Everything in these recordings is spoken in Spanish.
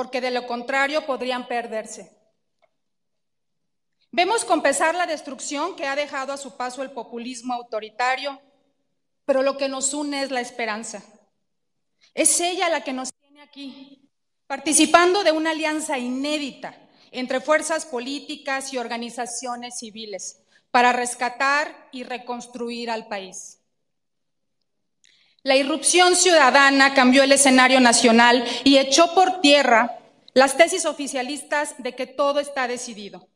porque de lo contrario podrían perderse. Vemos con pesar la destrucción que ha dejado a su paso el populismo autoritario, pero lo que nos une es la esperanza. Es ella la que nos tiene aquí, participando de una alianza inédita entre fuerzas políticas y organizaciones civiles para rescatar y reconstruir al país. La irrupción ciudadana cambió el escenario nacional y echó por tierra las tesis oficialistas de que todo está decidido.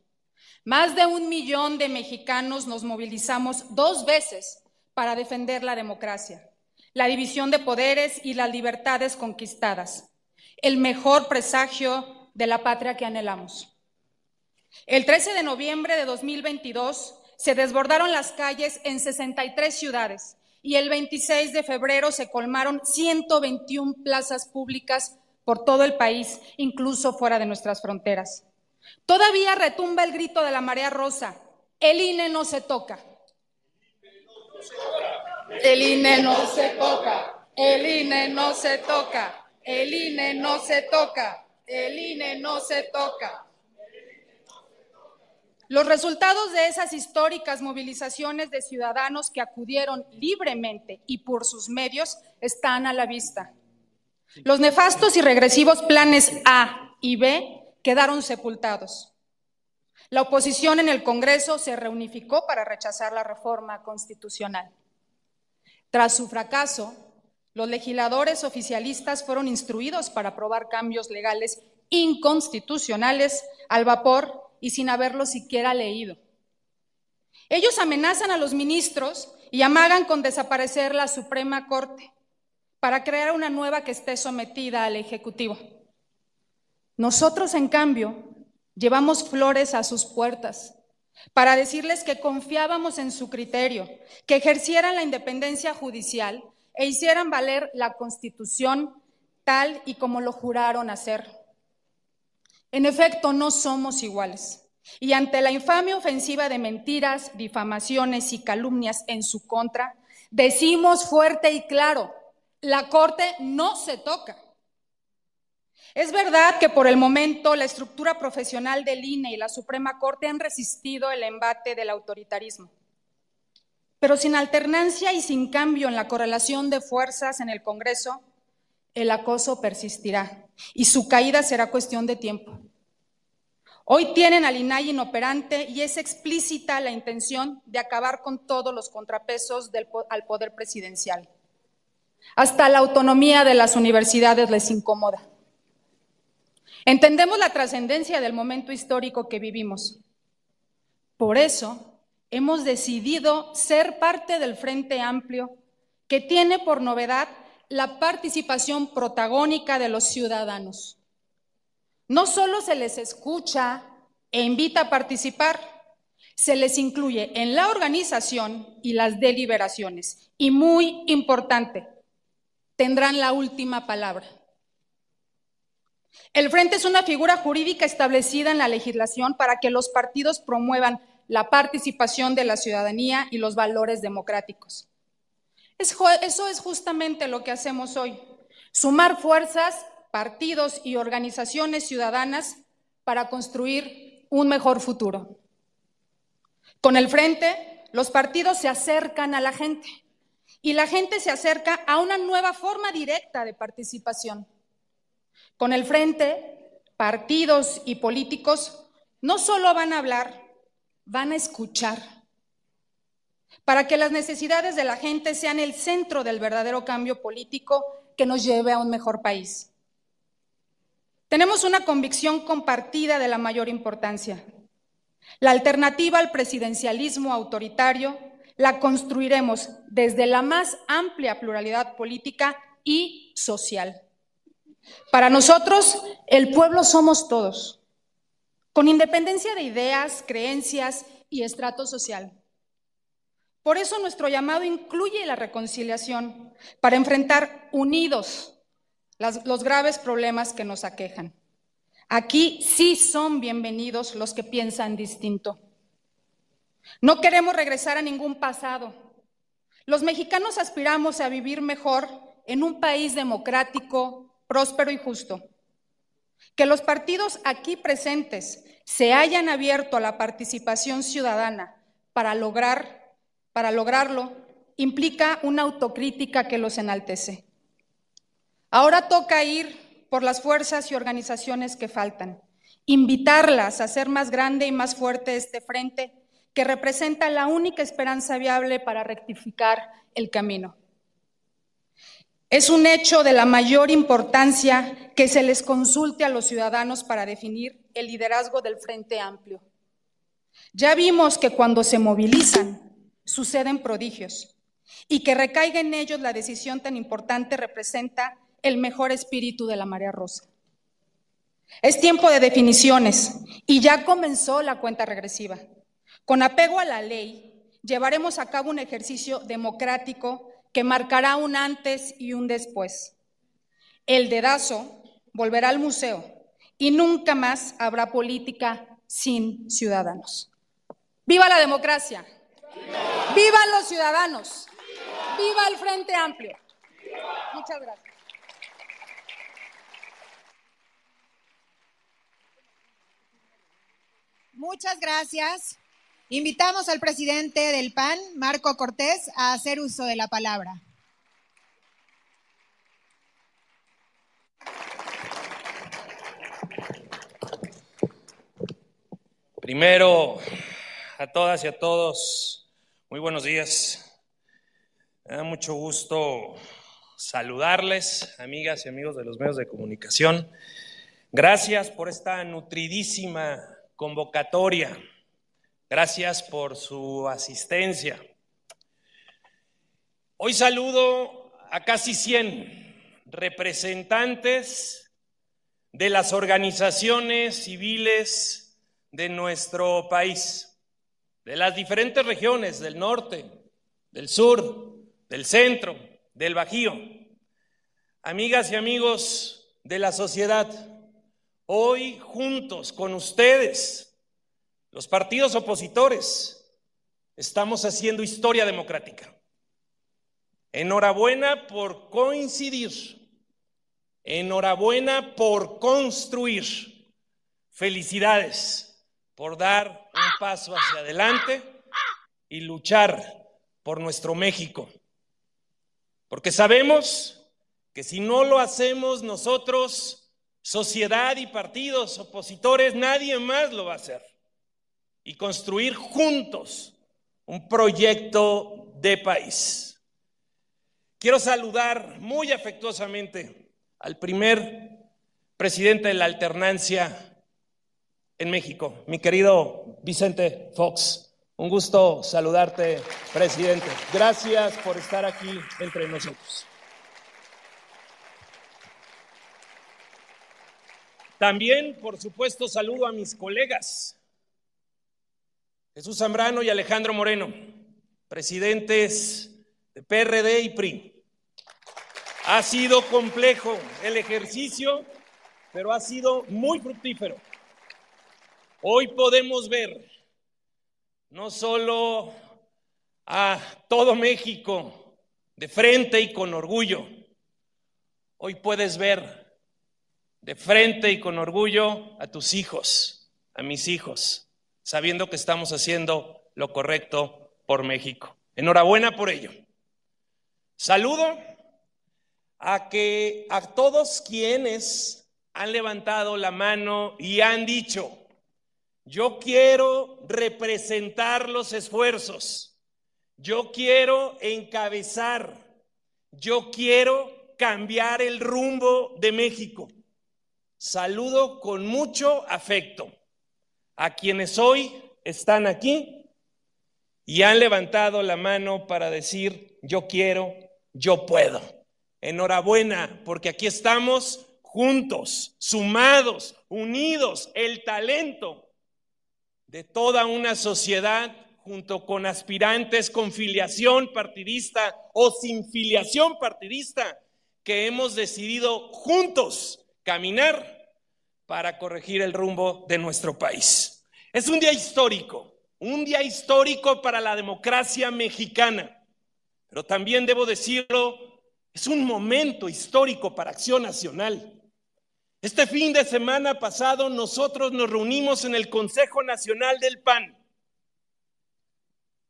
Más de un millón de mexicanos nos movilizamos dos veces para defender la democracia, la división de poderes y las libertades conquistadas, el mejor presagio de la patria que anhelamos. El 13 de noviembre de 2022 se desbordaron las calles en 63 ciudades y el 26 de febrero se colmaron 121 plazas públicas por todo el país, incluso fuera de nuestras fronteras. Todavía retumba el grito de la marea rosa, el INE no se toca. El INE no se toca, el INE no se toca, el INE no se toca, el INE no se toca. Los resultados de esas históricas movilizaciones de ciudadanos que acudieron libremente y por sus medios están a la vista. Los nefastos y regresivos planes A y B quedaron sepultados. La oposición en el Congreso se reunificó para rechazar la reforma constitucional. Tras su fracaso, los legisladores oficialistas fueron instruidos para aprobar cambios legales inconstitucionales al vapor y sin haberlo siquiera leído. Ellos amenazan a los ministros y amagan con desaparecer la Suprema Corte para crear una nueva que esté sometida al Ejecutivo. Nosotros, en cambio, llevamos flores a sus puertas para decirles que confiábamos en su criterio, que ejercieran la independencia judicial e hicieran valer la Constitución tal y como lo juraron hacer. En efecto, no somos iguales. Y ante la infame ofensiva de mentiras, difamaciones y calumnias en su contra, decimos fuerte y claro, la Corte no se toca. Es verdad que por el momento la estructura profesional del INE y la Suprema Corte han resistido el embate del autoritarismo. Pero sin alternancia y sin cambio en la correlación de fuerzas en el Congreso, el acoso persistirá y su caída será cuestión de tiempo. Hoy tienen al INAI inoperante y es explícita la intención de acabar con todos los contrapesos al poder presidencial. Hasta la autonomía de las universidades les incomoda. Entendemos la trascendencia del momento histórico que vivimos. Por eso hemos decidido ser parte del Frente Amplio que tiene por novedad la participación protagónica de los ciudadanos. No solo se les escucha e invita a participar, se les incluye en la organización y las deliberaciones. Y muy importante, tendrán la última palabra. El Frente es una figura jurídica establecida en la legislación para que los partidos promuevan la participación de la ciudadanía y los valores democráticos. Eso es justamente lo que hacemos hoy, sumar fuerzas, partidos y organizaciones ciudadanas para construir un mejor futuro. Con el Frente, los partidos se acercan a la gente y la gente se acerca a una nueva forma directa de participación. Con el Frente, partidos y políticos no solo van a hablar, van a escuchar para que las necesidades de la gente sean el centro del verdadero cambio político que nos lleve a un mejor país. Tenemos una convicción compartida de la mayor importancia. La alternativa al presidencialismo autoritario la construiremos desde la más amplia pluralidad política y social. Para nosotros, el pueblo somos todos, con independencia de ideas, creencias y estrato social. Por eso nuestro llamado incluye la reconciliación para enfrentar unidos los graves problemas que nos aquejan. Aquí sí son bienvenidos los que piensan distinto. No queremos regresar a ningún pasado. Los mexicanos aspiramos a vivir mejor en un país democrático, próspero y justo. Que los partidos aquí presentes se hayan abierto a la participación ciudadana para lograr, para lograrlo, implica una autocrítica que los enaltece. Ahora toca ir por las fuerzas y organizaciones que faltan, invitarlas a hacer más grande y más fuerte este frente que representa la única esperanza viable para rectificar el camino. Es un hecho de la mayor importancia que se les consulte a los ciudadanos para definir el liderazgo del Frente Amplio. Ya vimos que cuando se movilizan suceden prodigios y que recaiga en ellos la decisión tan importante representa el mejor espíritu de la marea rosa. Es tiempo de definiciones y ya comenzó la cuenta regresiva. Con apego a la ley, llevaremos a cabo un ejercicio democrático que marcará un antes y un después. El dedazo volverá al museo y nunca más habrá política sin ciudadanos. ¡Viva la democracia! ¡Viva, los ciudadanos! ¡Viva el Frente Amplio! Muchas gracias. Muchas gracias. Invitamos al presidente del PAN, Marco Cortés, a hacer uso de la palabra. Primero, a todas y a todos, muy buenos días. Me da mucho gusto saludarles, amigas y amigos de los medios de comunicación. Gracias por esta nutridísima convocatoria Gracias por su asistencia. Hoy saludo a casi 100 representantes de las organizaciones civiles de nuestro país, de las diferentes regiones del norte, del sur, del centro, del Bajío. Amigas y amigos de la sociedad, hoy juntos con ustedes los partidos opositores estamos haciendo historia democrática. Enhorabuena por coincidir. Enhorabuena por construir. Felicidades por dar un paso hacia adelante y luchar por nuestro México. Porque sabemos que si no lo hacemos nosotros, sociedad y partidos opositores, nadie más lo va a hacer y construir juntos un proyecto de país. Quiero saludar muy afectuosamente al primer presidente de la alternancia en México, mi querido Vicente Fox. Un gusto saludarte, presidente. Gracias por estar aquí entre nosotros. También, por supuesto, saludo a mis colegas Jesús Zambrano y Alejandro Moreno, presidentes de PRD y PRI. Ha sido complejo el ejercicio, pero ha sido muy fructífero. Hoy podemos ver no solo a todo México de frente y con orgullo, hoy puedes ver de frente y con orgullo a tus hijos, a mis hijos sabiendo que estamos haciendo lo correcto por México. Enhorabuena por ello. Saludo a que a todos quienes han levantado la mano y han dicho, yo quiero representar los esfuerzos, yo quiero encabezar, yo quiero cambiar el rumbo de México. Saludo con mucho afecto a quienes hoy están aquí y han levantado la mano para decir, yo quiero, yo puedo. Enhorabuena, porque aquí estamos juntos, sumados, unidos, el talento de toda una sociedad junto con aspirantes con filiación partidista o sin filiación partidista, que hemos decidido juntos caminar para corregir el rumbo de nuestro país. Es un día histórico, un día histórico para la democracia mexicana, pero también debo decirlo, es un momento histórico para Acción Nacional. Este fin de semana pasado nosotros nos reunimos en el Consejo Nacional del PAN.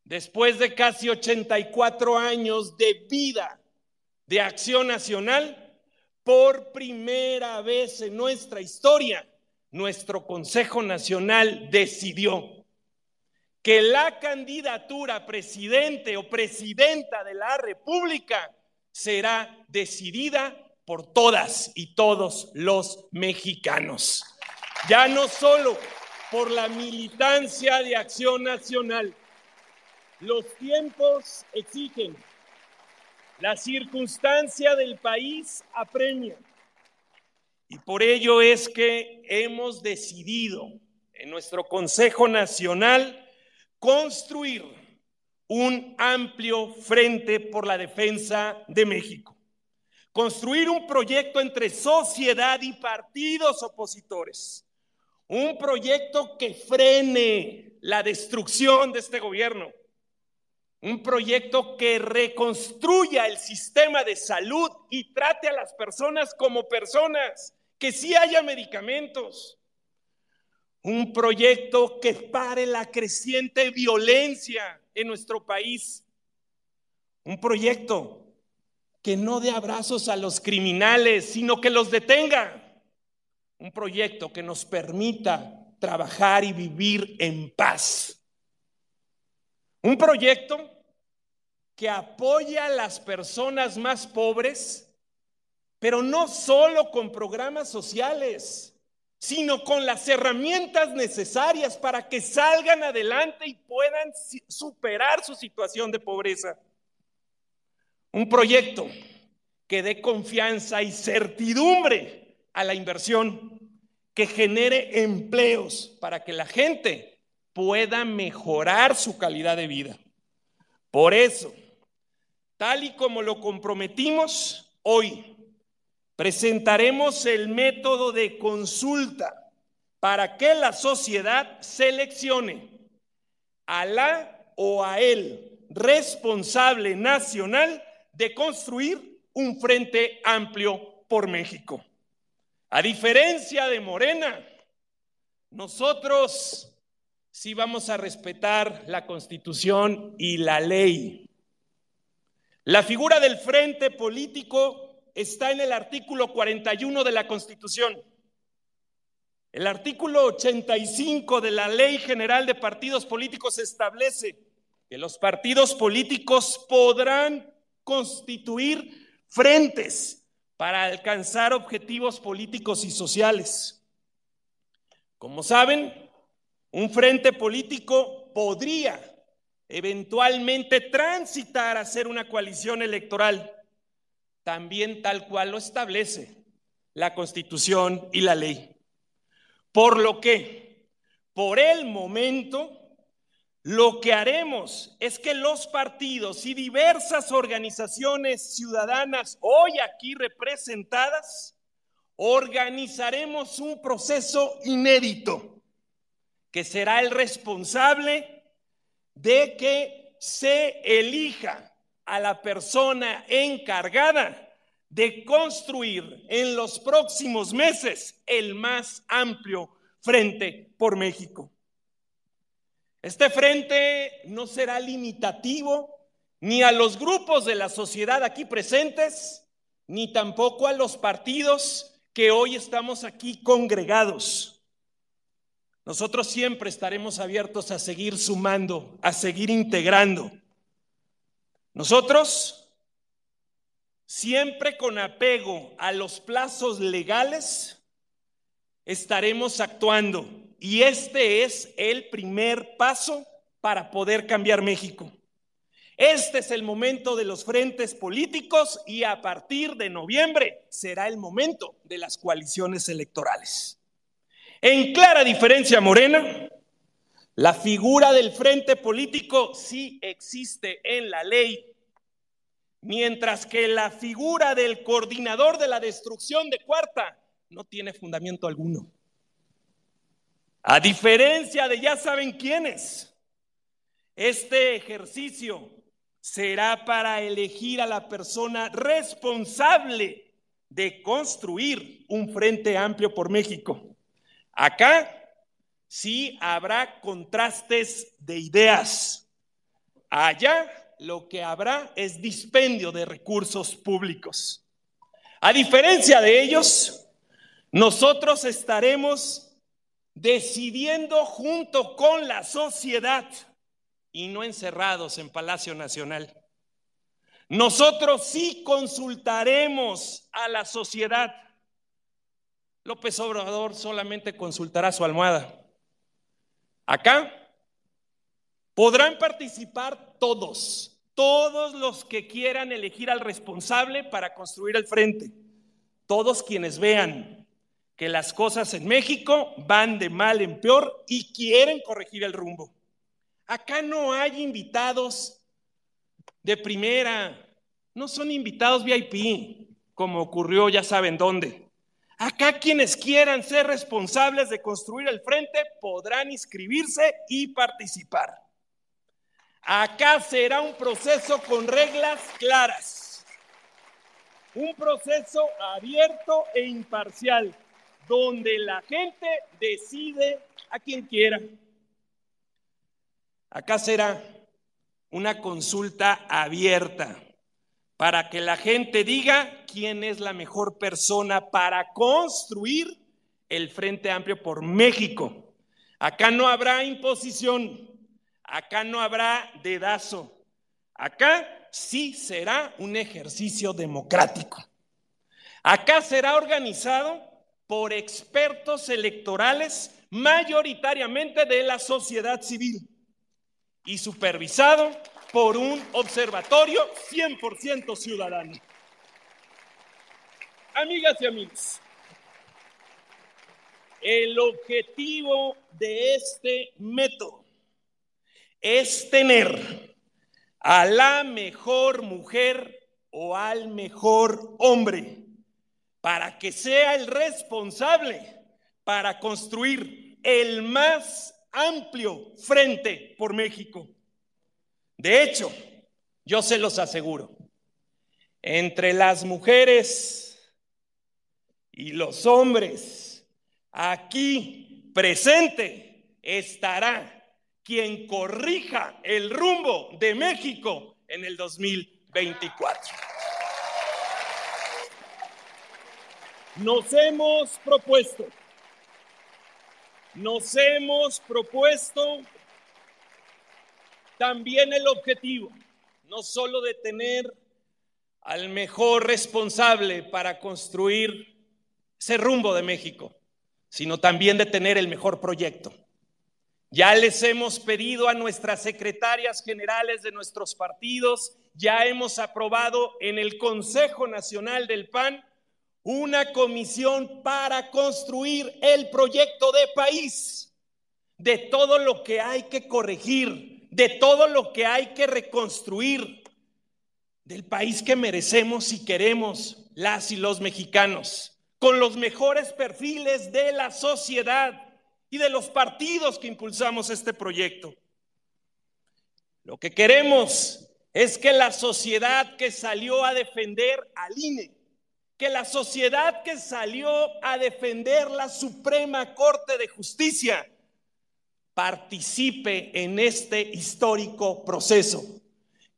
Después de casi 84 años de vida de acción nacional, por primera vez en nuestra historia, nuestro Consejo Nacional decidió que la candidatura presidente o presidenta de la República será decidida por todas y todos los mexicanos. Ya no solo por la militancia de acción nacional. Los tiempos exigen, la circunstancia del país apremia. Y por ello es que hemos decidido en nuestro Consejo Nacional construir un amplio frente por la defensa de México construir un proyecto entre sociedad y partidos opositores, un proyecto que frene la destrucción de este gobierno, un proyecto que reconstruya el sistema de salud y trate a las personas como personas, que sí haya medicamentos, un proyecto que pare la creciente violencia en nuestro país, un proyecto que no dé abrazos a los criminales, sino que los detenga. Un proyecto que nos permita trabajar y vivir en paz. Un proyecto que apoya a las personas más pobres, pero no solo con programas sociales, sino con las herramientas necesarias para que salgan adelante y puedan superar su situación de pobreza. Un proyecto que dé confianza y certidumbre a la inversión, que genere empleos para que la gente pueda mejorar su calidad de vida. Por eso, tal y como lo comprometimos, hoy presentaremos el método de consulta para que la sociedad seleccione a la o a el responsable nacional de construir un frente amplio por México. A diferencia de Morena, nosotros sí vamos a respetar la constitución y la ley. La figura del frente político está en el artículo 41 de la constitución. El artículo 85 de la Ley General de Partidos Políticos establece que los partidos políticos podrán constituir frentes para alcanzar objetivos políticos y sociales. Como saben, un frente político podría eventualmente transitar a ser una coalición electoral, también tal cual lo establece la Constitución y la ley. Por lo que, por el momento, lo que haremos es que los partidos y diversas organizaciones ciudadanas hoy aquí representadas organizaremos un proceso inédito que será el responsable de que se elija a la persona encargada de construir en los próximos meses el más amplio frente por México. Este frente no será limitativo ni a los grupos de la sociedad aquí presentes, ni tampoco a los partidos que hoy estamos aquí congregados. Nosotros siempre estaremos abiertos a seguir sumando, a seguir integrando. Nosotros, siempre con apego a los plazos legales, estaremos actuando y este es el primer paso para poder cambiar México. Este es el momento de los frentes políticos y a partir de noviembre será el momento de las coaliciones electorales. En clara diferencia, Morena, la figura del frente político sí existe en la ley, mientras que la figura del coordinador de la destrucción de Cuarta no tiene fundamento alguno. A diferencia de ya saben quiénes, este ejercicio será para elegir a la persona responsable de construir un frente amplio por México. Acá sí habrá contrastes de ideas. Allá lo que habrá es dispendio de recursos públicos. A diferencia de ellos, nosotros estaremos decidiendo junto con la sociedad y no encerrados en Palacio Nacional. Nosotros sí consultaremos a la sociedad. López Obrador solamente consultará su almohada. Acá podrán participar todos, todos los que quieran elegir al responsable para construir el frente, todos quienes vean que las cosas en México van de mal en peor y quieren corregir el rumbo. Acá no hay invitados de primera, no son invitados VIP, como ocurrió ya saben dónde. Acá quienes quieran ser responsables de construir el frente podrán inscribirse y participar. Acá será un proceso con reglas claras, un proceso abierto e imparcial, donde la gente decide a quien quiera. Acá será una consulta abierta para que la gente diga quién es la mejor persona para construir el Frente Amplio por México. Acá no habrá imposición, acá no habrá dedazo, acá sí será un ejercicio democrático. Acá será organizado por expertos electorales mayoritariamente de la sociedad civil y supervisado por un observatorio 100% ciudadano. Amigas y amigos, el objetivo de este método es tener a la mejor mujer o al mejor hombre para que sea el responsable para construir el más amplio frente por México. De hecho, yo se los aseguro, entre las mujeres y los hombres aquí presente estará quien corrija el rumbo de México en el 2024. Nos hemos propuesto nos hemos propuesto también el objetivo, no solo de tener al mejor responsable para construir ese rumbo de México, sino también de tener el mejor proyecto. Ya les hemos pedido a nuestras secretarias generales de nuestros partidos, ya hemos aprobado en el Consejo Nacional del PAN una comisión para construir el proyecto de país, de todo lo que hay que corregir, de todo lo que hay que reconstruir, del país que merecemos y queremos las y los mexicanos, con los mejores perfiles de la sociedad y de los partidos que impulsamos este proyecto. Lo que queremos es que la sociedad que salió a defender al INE que la sociedad que salió a defender la Suprema Corte de Justicia participe en este histórico proceso.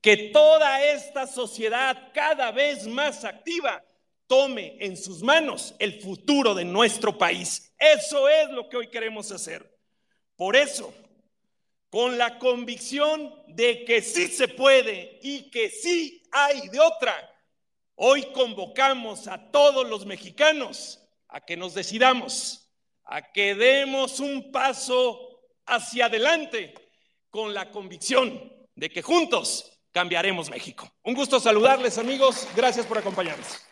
Que toda esta sociedad cada vez más activa tome en sus manos el futuro de nuestro país. Eso es lo que hoy queremos hacer. Por eso, con la convicción de que sí se puede y que sí hay de otra, Hoy convocamos a todos los mexicanos a que nos decidamos, a que demos un paso hacia adelante con la convicción de que juntos cambiaremos México. Un gusto saludarles amigos, gracias por acompañarnos.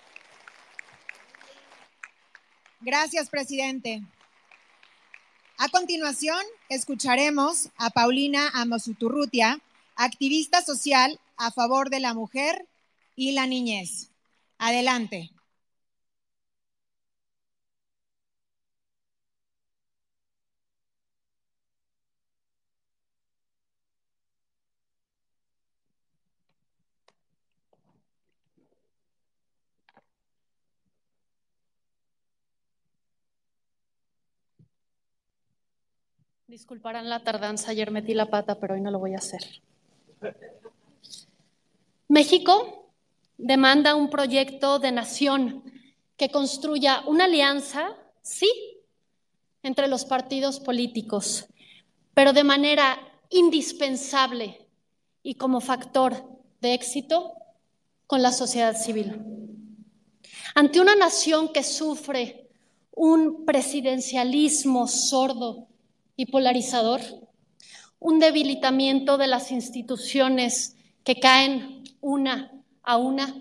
Gracias, presidente. A continuación, escucharemos a Paulina Amosuturrutia, activista social a favor de la mujer y la niñez. Adelante. Disculparán la tardanza, ayer metí la pata, pero hoy no lo voy a hacer. México demanda un proyecto de nación que construya una alianza, sí, entre los partidos políticos, pero de manera indispensable y como factor de éxito con la sociedad civil. Ante una nación que sufre un presidencialismo sordo y polarizador, un debilitamiento de las instituciones que caen una a una,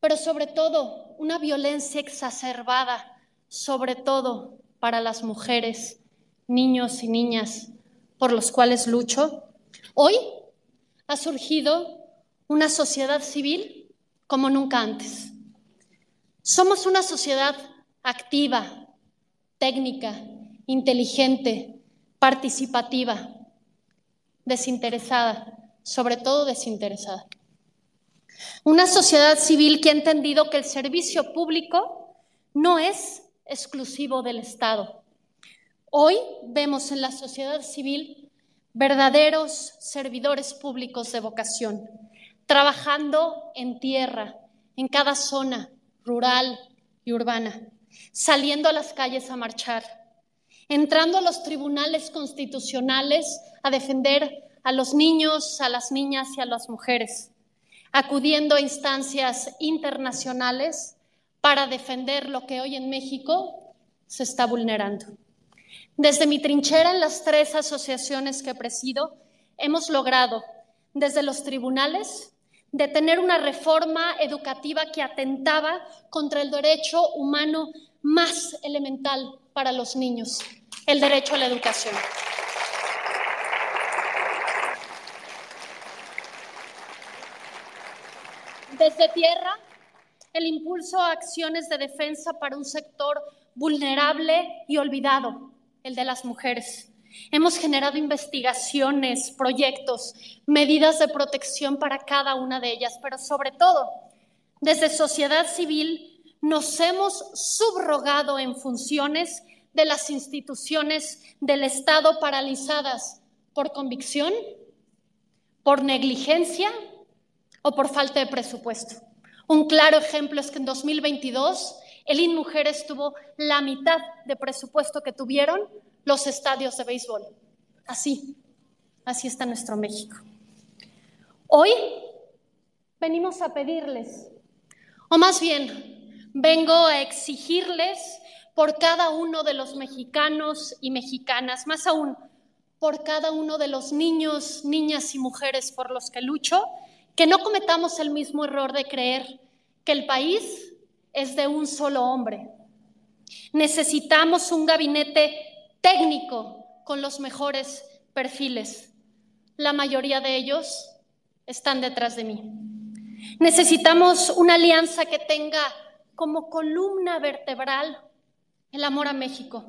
pero sobre todo una violencia exacerbada, sobre todo para las mujeres, niños y niñas por los cuales lucho, hoy ha surgido una sociedad civil como nunca antes. Somos una sociedad activa, técnica, inteligente, participativa, desinteresada, sobre todo desinteresada. Una sociedad civil que ha entendido que el servicio público no es exclusivo del Estado. Hoy vemos en la sociedad civil verdaderos servidores públicos de vocación, trabajando en tierra, en cada zona rural y urbana, saliendo a las calles a marchar, entrando a los tribunales constitucionales a defender a los niños, a las niñas y a las mujeres, acudiendo a instancias internacionales para defender lo que hoy en México se está vulnerando. Desde mi trinchera en las tres asociaciones que presido, hemos logrado desde los tribunales detener una reforma educativa que atentaba contra el derecho humano más elemental para los niños, el derecho a la educación. Desde tierra, el impulso a acciones de defensa para un sector vulnerable y olvidado, el de las mujeres. Hemos generado investigaciones, proyectos, medidas de protección para cada una de ellas, pero sobre todo, desde sociedad civil nos hemos subrogado en funciones de las instituciones del Estado paralizadas por convicción, por negligencia o por falta de presupuesto. Un claro ejemplo es que en 2022 el INMujeres tuvo la mitad de presupuesto que tuvieron los estadios de béisbol. Así, así está nuestro México. Hoy venimos a pedirles, o más bien, vengo a exigirles por cada uno de los mexicanos y mexicanas, más aún, por cada uno de los niños, niñas y mujeres por los que lucho, que no cometamos el mismo error de creer que el país es de un solo hombre. Necesitamos un gabinete técnico con los mejores perfiles. La mayoría de ellos están detrás de mí. Necesitamos una alianza que tenga como columna vertebral el amor a México.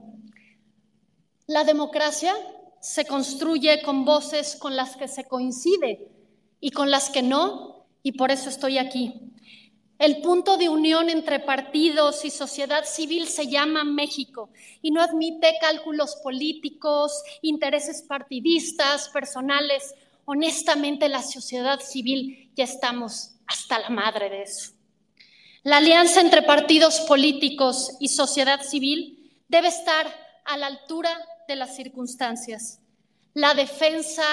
La democracia se construye con voces con las que se coincide y con las que no, y por eso estoy aquí. El punto de unión entre partidos y sociedad civil se llama México y no admite cálculos políticos, intereses partidistas, personales. Honestamente, la sociedad civil ya estamos hasta la madre de eso. La alianza entre partidos políticos y sociedad civil debe estar a la altura de las circunstancias. La defensa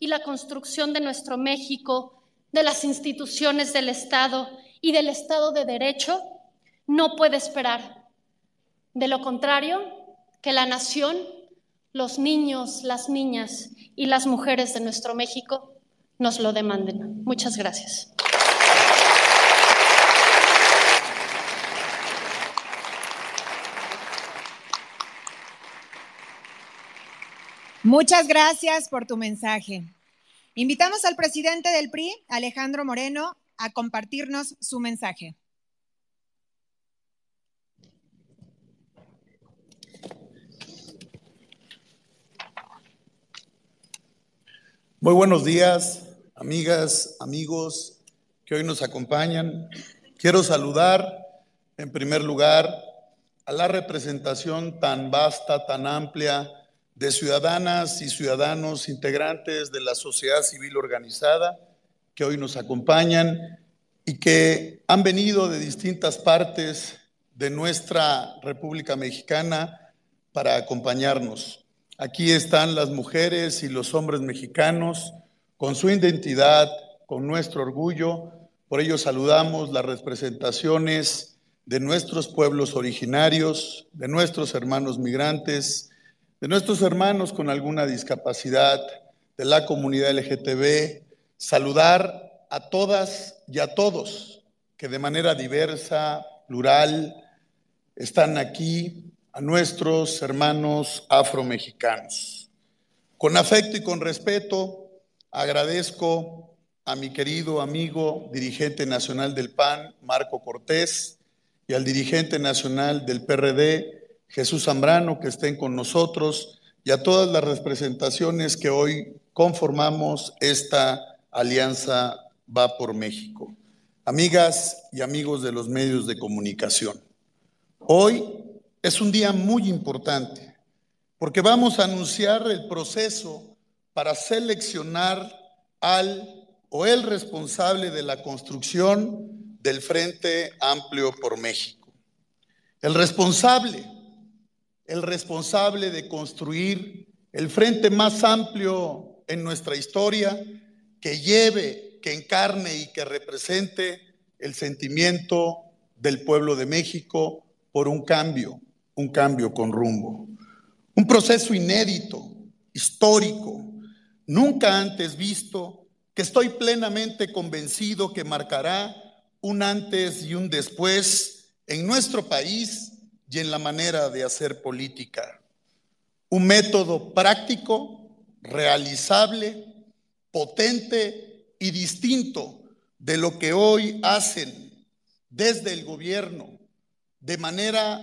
y la construcción de nuestro México, de las instituciones del Estado, y del Estado de Derecho no puede esperar. De lo contrario, que la nación, los niños, las niñas y las mujeres de nuestro México nos lo demanden. Muchas gracias. Muchas gracias por tu mensaje. Invitamos al presidente del PRI, Alejandro Moreno, a compartirnos su mensaje. Muy buenos días, amigas, amigos que hoy nos acompañan. Quiero saludar en primer lugar a la representación tan vasta, tan amplia de ciudadanas y ciudadanos integrantes de la sociedad civil organizada que hoy nos acompañan y que han venido de distintas partes de nuestra República Mexicana para acompañarnos. Aquí están las mujeres y los hombres mexicanos con su identidad, con nuestro orgullo. Por ello saludamos las representaciones de nuestros pueblos originarios, de nuestros hermanos migrantes, de nuestros hermanos con alguna discapacidad, de la comunidad LGTB, saludar a todas y a todos que de manera diversa, plural, están aquí, a nuestros hermanos afromexicanos. Con afecto y con respeto, agradezco a mi querido amigo, dirigente nacional del PAN, Marco Cortés, y al dirigente nacional del PRD, Jesús Zambrano, que estén con nosotros, y a todas las representaciones que hoy conformamos esta alianza Va por México. Amigas y amigos de los medios de comunicación, hoy es un día muy importante porque vamos a anunciar el proceso para seleccionar al o el responsable de la construcción del Frente Amplio por México. El responsable el responsable de construir el frente más amplio en nuestra historia, que lleve, que encarne y que represente el sentimiento del pueblo de México por un cambio, un cambio con rumbo. Un proceso inédito, histórico, nunca antes visto, que estoy plenamente convencido que marcará un antes y un después en nuestro país y en la manera de hacer política. Un método práctico, realizable, potente y distinto de lo que hoy hacen desde el gobierno de manera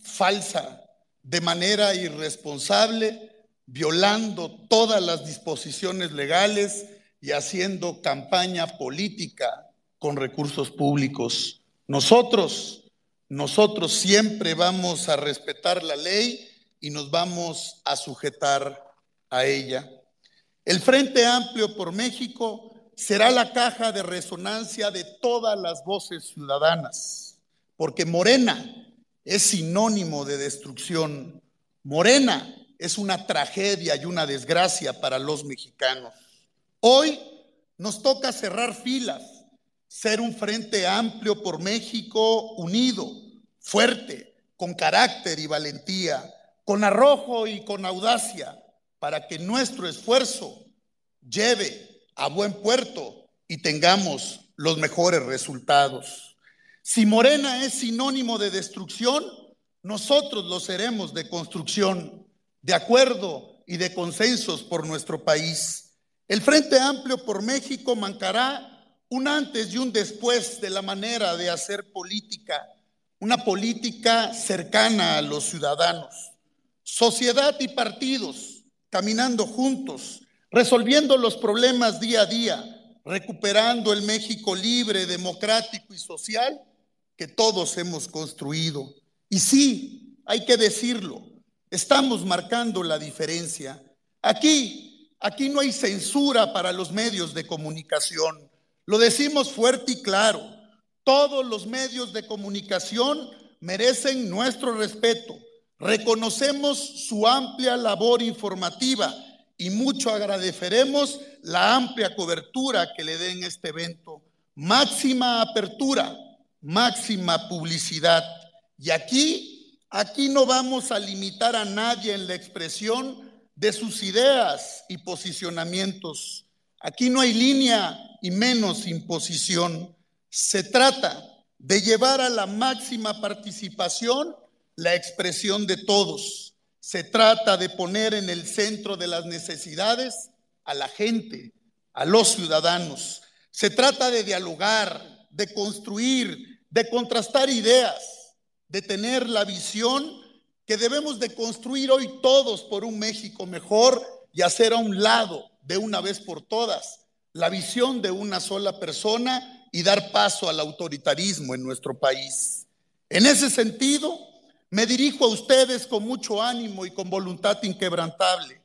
falsa, de manera irresponsable, violando todas las disposiciones legales y haciendo campaña política con recursos públicos. Nosotros, nosotros siempre vamos a respetar la ley y nos vamos a sujetar a ella. El Frente Amplio por México será la caja de resonancia de todas las voces ciudadanas, porque Morena es sinónimo de destrucción. Morena es una tragedia y una desgracia para los mexicanos. Hoy nos toca cerrar filas ser un frente amplio por México unido, fuerte, con carácter y valentía, con arrojo y con audacia, para que nuestro esfuerzo lleve a buen puerto y tengamos los mejores resultados. Si Morena es sinónimo de destrucción, nosotros lo seremos de construcción, de acuerdo y de consensos por nuestro país. El Frente Amplio por México mancará un antes y un después de la manera de hacer política, una política cercana a los ciudadanos, sociedad y partidos caminando juntos, resolviendo los problemas día a día, recuperando el México libre, democrático y social que todos hemos construido. Y sí, hay que decirlo, estamos marcando la diferencia. Aquí, aquí no hay censura para los medios de comunicación. Lo decimos fuerte y claro. Todos los medios de comunicación merecen nuestro respeto. Reconocemos su amplia labor informativa y mucho agradeceremos la amplia cobertura que le den este evento. Máxima apertura, máxima publicidad. Y aquí, aquí no vamos a limitar a nadie en la expresión de sus ideas y posicionamientos. Aquí no hay línea y menos imposición. Se trata de llevar a la máxima participación la expresión de todos. Se trata de poner en el centro de las necesidades a la gente, a los ciudadanos. Se trata de dialogar, de construir, de contrastar ideas, de tener la visión que debemos de construir hoy todos por un México mejor y hacer a un lado de una vez por todas la visión de una sola persona y dar paso al autoritarismo en nuestro país. En ese sentido, me dirijo a ustedes con mucho ánimo y con voluntad inquebrantable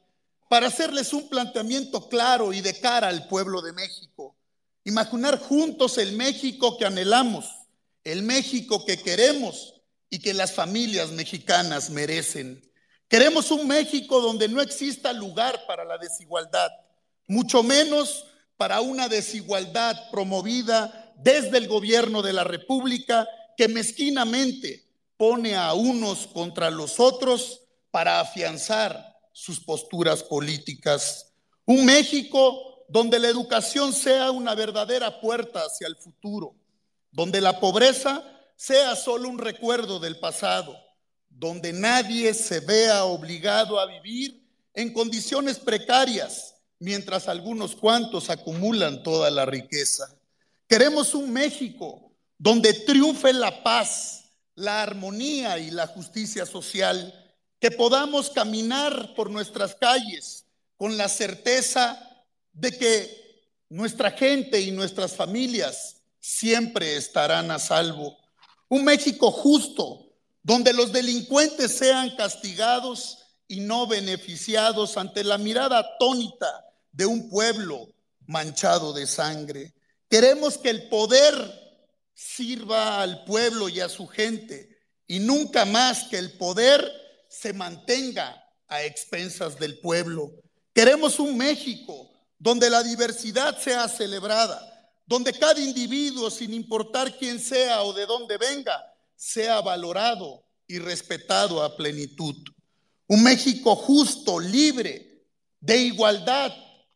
para hacerles un planteamiento claro y de cara al pueblo de México. Imaginar juntos el México que anhelamos, el México que queremos y que las familias mexicanas merecen. Queremos un México donde no exista lugar para la desigualdad, mucho menos para una desigualdad promovida desde el gobierno de la República que mezquinamente pone a unos contra los otros para afianzar sus posturas políticas. Un México donde la educación sea una verdadera puerta hacia el futuro, donde la pobreza sea solo un recuerdo del pasado, donde nadie se vea obligado a vivir en condiciones precarias mientras algunos cuantos acumulan toda la riqueza. Queremos un México donde triunfe la paz, la armonía y la justicia social, que podamos caminar por nuestras calles con la certeza de que nuestra gente y nuestras familias siempre estarán a salvo. Un México justo, donde los delincuentes sean castigados y no beneficiados ante la mirada atónita de un pueblo manchado de sangre. Queremos que el poder sirva al pueblo y a su gente y nunca más que el poder se mantenga a expensas del pueblo. Queremos un México donde la diversidad sea celebrada, donde cada individuo, sin importar quién sea o de dónde venga, sea valorado y respetado a plenitud. Un México justo, libre, de igualdad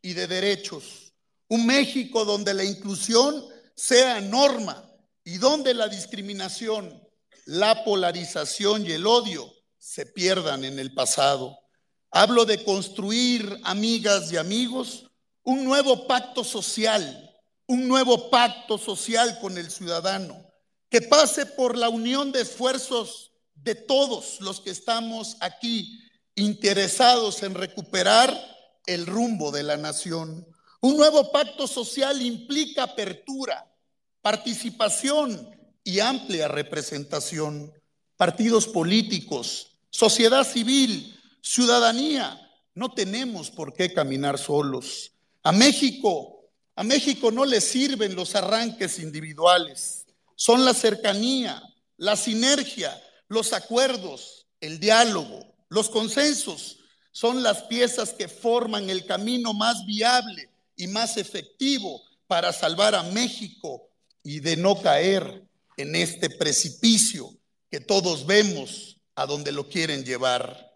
y de derechos. Un México donde la inclusión sea norma y donde la discriminación, la polarización y el odio se pierdan en el pasado. Hablo de construir, amigas y amigos, un nuevo pacto social, un nuevo pacto social con el ciudadano, que pase por la unión de esfuerzos de todos los que estamos aquí interesados en recuperar el rumbo de la nación. Un nuevo pacto social implica apertura, participación y amplia representación. Partidos políticos, sociedad civil, ciudadanía, no tenemos por qué caminar solos. A México, a México no le sirven los arranques individuales, son la cercanía, la sinergia, los acuerdos, el diálogo, los consensos, son las piezas que forman el camino más viable y más efectivo para salvar a México y de no caer en este precipicio que todos vemos a donde lo quieren llevar.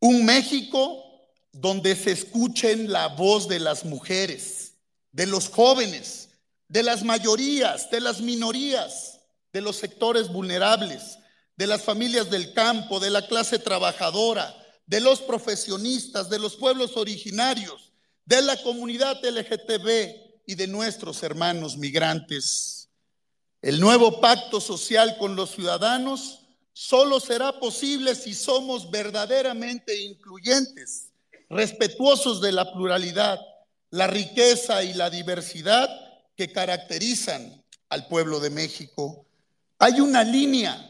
Un México donde se escuchen la voz de las mujeres, de los jóvenes, de las mayorías, de las minorías, de los sectores vulnerables, de las familias del campo, de la clase trabajadora, de los profesionistas, de los pueblos originarios, de la comunidad LGTB y de nuestros hermanos migrantes. El nuevo pacto social con los ciudadanos solo será posible si somos verdaderamente incluyentes, respetuosos de la pluralidad, la riqueza y la diversidad que caracterizan al pueblo de México. Hay una línea,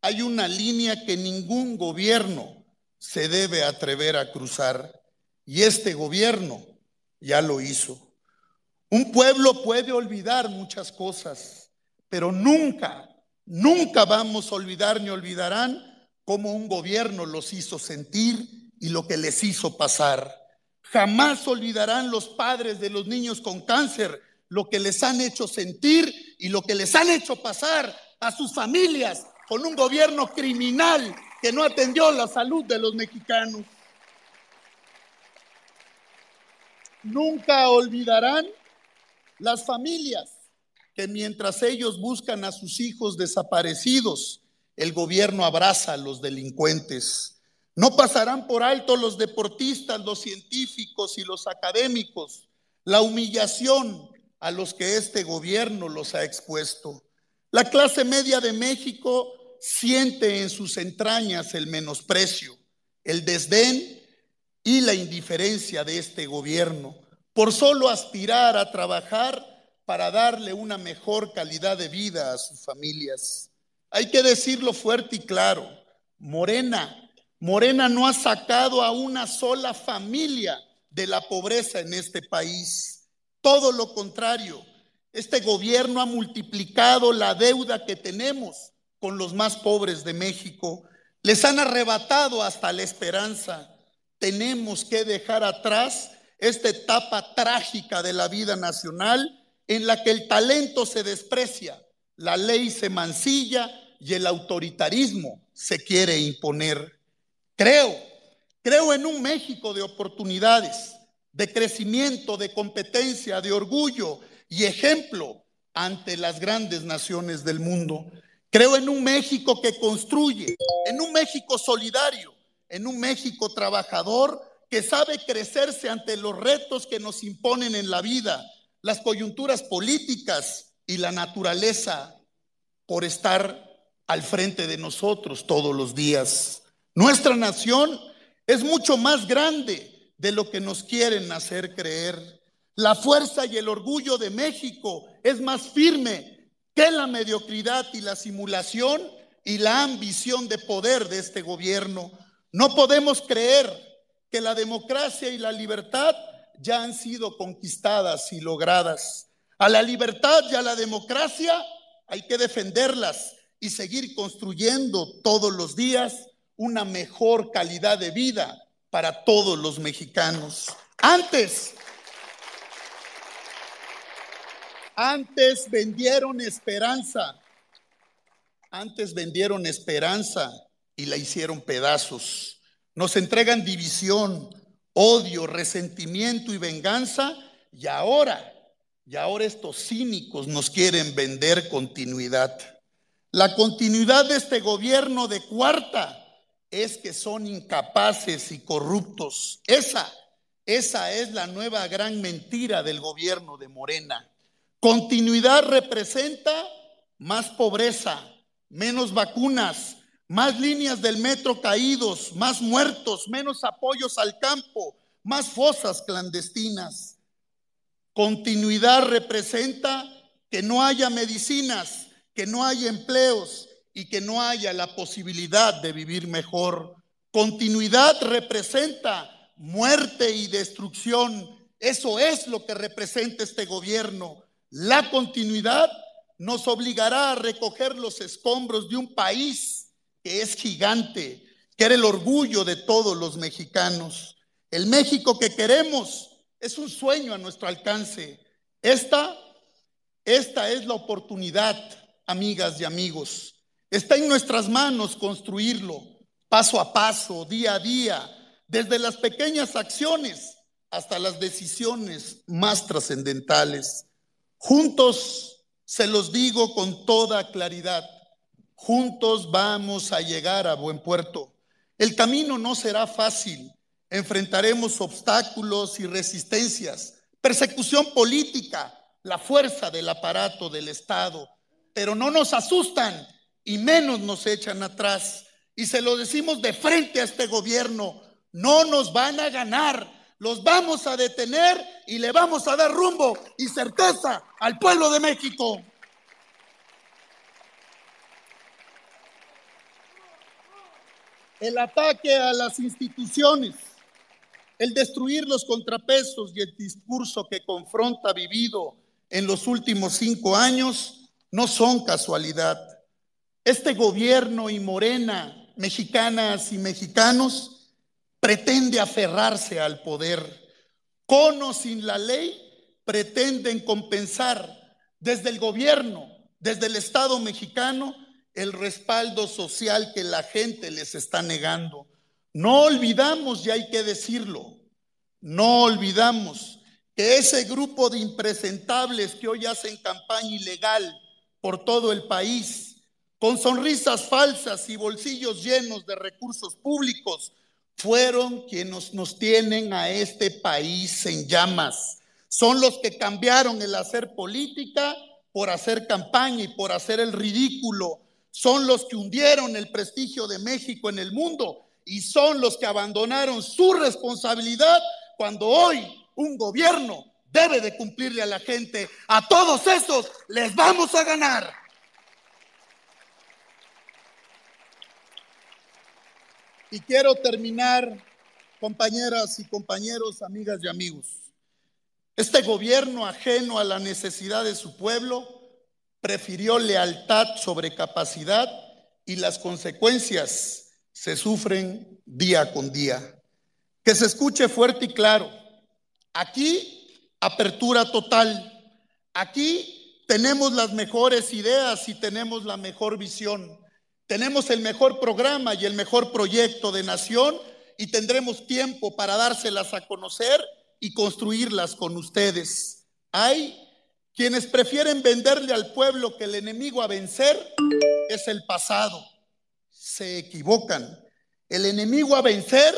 hay una línea que ningún gobierno se debe atrever a cruzar. Y este gobierno ya lo hizo. Un pueblo puede olvidar muchas cosas, pero nunca, nunca vamos a olvidar ni olvidarán cómo un gobierno los hizo sentir y lo que les hizo pasar. Jamás olvidarán los padres de los niños con cáncer lo que les han hecho sentir y lo que les han hecho pasar a sus familias con un gobierno criminal que no atendió la salud de los mexicanos. Nunca olvidarán las familias que mientras ellos buscan a sus hijos desaparecidos, el gobierno abraza a los delincuentes. No pasarán por alto los deportistas, los científicos y los académicos, la humillación a los que este gobierno los ha expuesto. La clase media de México siente en sus entrañas el menosprecio, el desdén y la indiferencia de este gobierno por solo aspirar a trabajar para darle una mejor calidad de vida a sus familias. Hay que decirlo fuerte y claro. Morena, Morena no ha sacado a una sola familia de la pobreza en este país. Todo lo contrario, este gobierno ha multiplicado la deuda que tenemos con los más pobres de México. Les han arrebatado hasta la esperanza. Tenemos que dejar atrás esta etapa trágica de la vida nacional en la que el talento se desprecia, la ley se mancilla y el autoritarismo se quiere imponer. Creo, creo en un México de oportunidades, de crecimiento, de competencia, de orgullo y ejemplo ante las grandes naciones del mundo. Creo en un México que construye, en un México solidario, en un México trabajador que sabe crecerse ante los retos que nos imponen en la vida, las coyunturas políticas y la naturaleza por estar al frente de nosotros todos los días. Nuestra nación es mucho más grande de lo que nos quieren hacer creer. La fuerza y el orgullo de México es más firme que la mediocridad y la simulación y la ambición de poder de este gobierno. No podemos creer que la democracia y la libertad ya han sido conquistadas y logradas. A la libertad y a la democracia hay que defenderlas y seguir construyendo todos los días una mejor calidad de vida para todos los mexicanos. Antes, antes vendieron esperanza, antes vendieron esperanza y la hicieron pedazos. Nos entregan división, odio, resentimiento y venganza y ahora, y ahora estos cínicos nos quieren vender continuidad. La continuidad de este gobierno de cuarta es que son incapaces y corruptos. Esa, esa es la nueva gran mentira del gobierno de Morena. Continuidad representa más pobreza, menos vacunas, más líneas del metro caídos, más muertos, menos apoyos al campo, más fosas clandestinas. Continuidad representa que no haya medicinas, que no haya empleos y que no haya la posibilidad de vivir mejor. Continuidad representa muerte y destrucción. Eso es lo que representa este gobierno. La continuidad nos obligará a recoger los escombros de un país que es gigante, que era el orgullo de todos los mexicanos. El México que queremos es un sueño a nuestro alcance. Esta, esta es la oportunidad, amigas y amigos. Está en nuestras manos construirlo, paso a paso, día a día, desde las pequeñas acciones hasta las decisiones más trascendentales. Juntos, se los digo con toda claridad, juntos vamos a llegar a buen puerto. El camino no será fácil, enfrentaremos obstáculos y resistencias, persecución política, la fuerza del aparato del Estado, pero no nos asustan y menos nos echan atrás. Y se lo decimos de frente a este gobierno, no nos van a ganar, los vamos a detener y le vamos a dar rumbo y certeza al pueblo de México. El ataque a las instituciones, el destruir los contrapesos y el discurso que confronta vivido en los últimos cinco años no son casualidad. Este gobierno y Morena, mexicanas y mexicanos, pretende aferrarse al poder. Con o sin la ley, pretenden compensar desde el gobierno, desde el Estado mexicano, el respaldo social que la gente les está negando. No olvidamos, y hay que decirlo, no olvidamos que ese grupo de impresentables que hoy hacen campaña ilegal por todo el país, con sonrisas falsas y bolsillos llenos de recursos públicos, fueron quienes nos tienen a este país en llamas. Son los que cambiaron el hacer política por hacer campaña y por hacer el ridículo. Son los que hundieron el prestigio de México en el mundo y son los que abandonaron su responsabilidad cuando hoy un gobierno debe de cumplirle a la gente. A todos esos les vamos a ganar. Y quiero terminar, compañeras y compañeros, amigas y amigos. Este gobierno ajeno a la necesidad de su pueblo prefirió lealtad sobre capacidad y las consecuencias se sufren día con día. Que se escuche fuerte y claro. Aquí, apertura total. Aquí tenemos las mejores ideas y tenemos la mejor visión. Tenemos el mejor programa y el mejor proyecto de nación y tendremos tiempo para dárselas a conocer y construirlas con ustedes. Hay quienes prefieren venderle al pueblo que el enemigo a vencer es el pasado. Se equivocan. El enemigo a vencer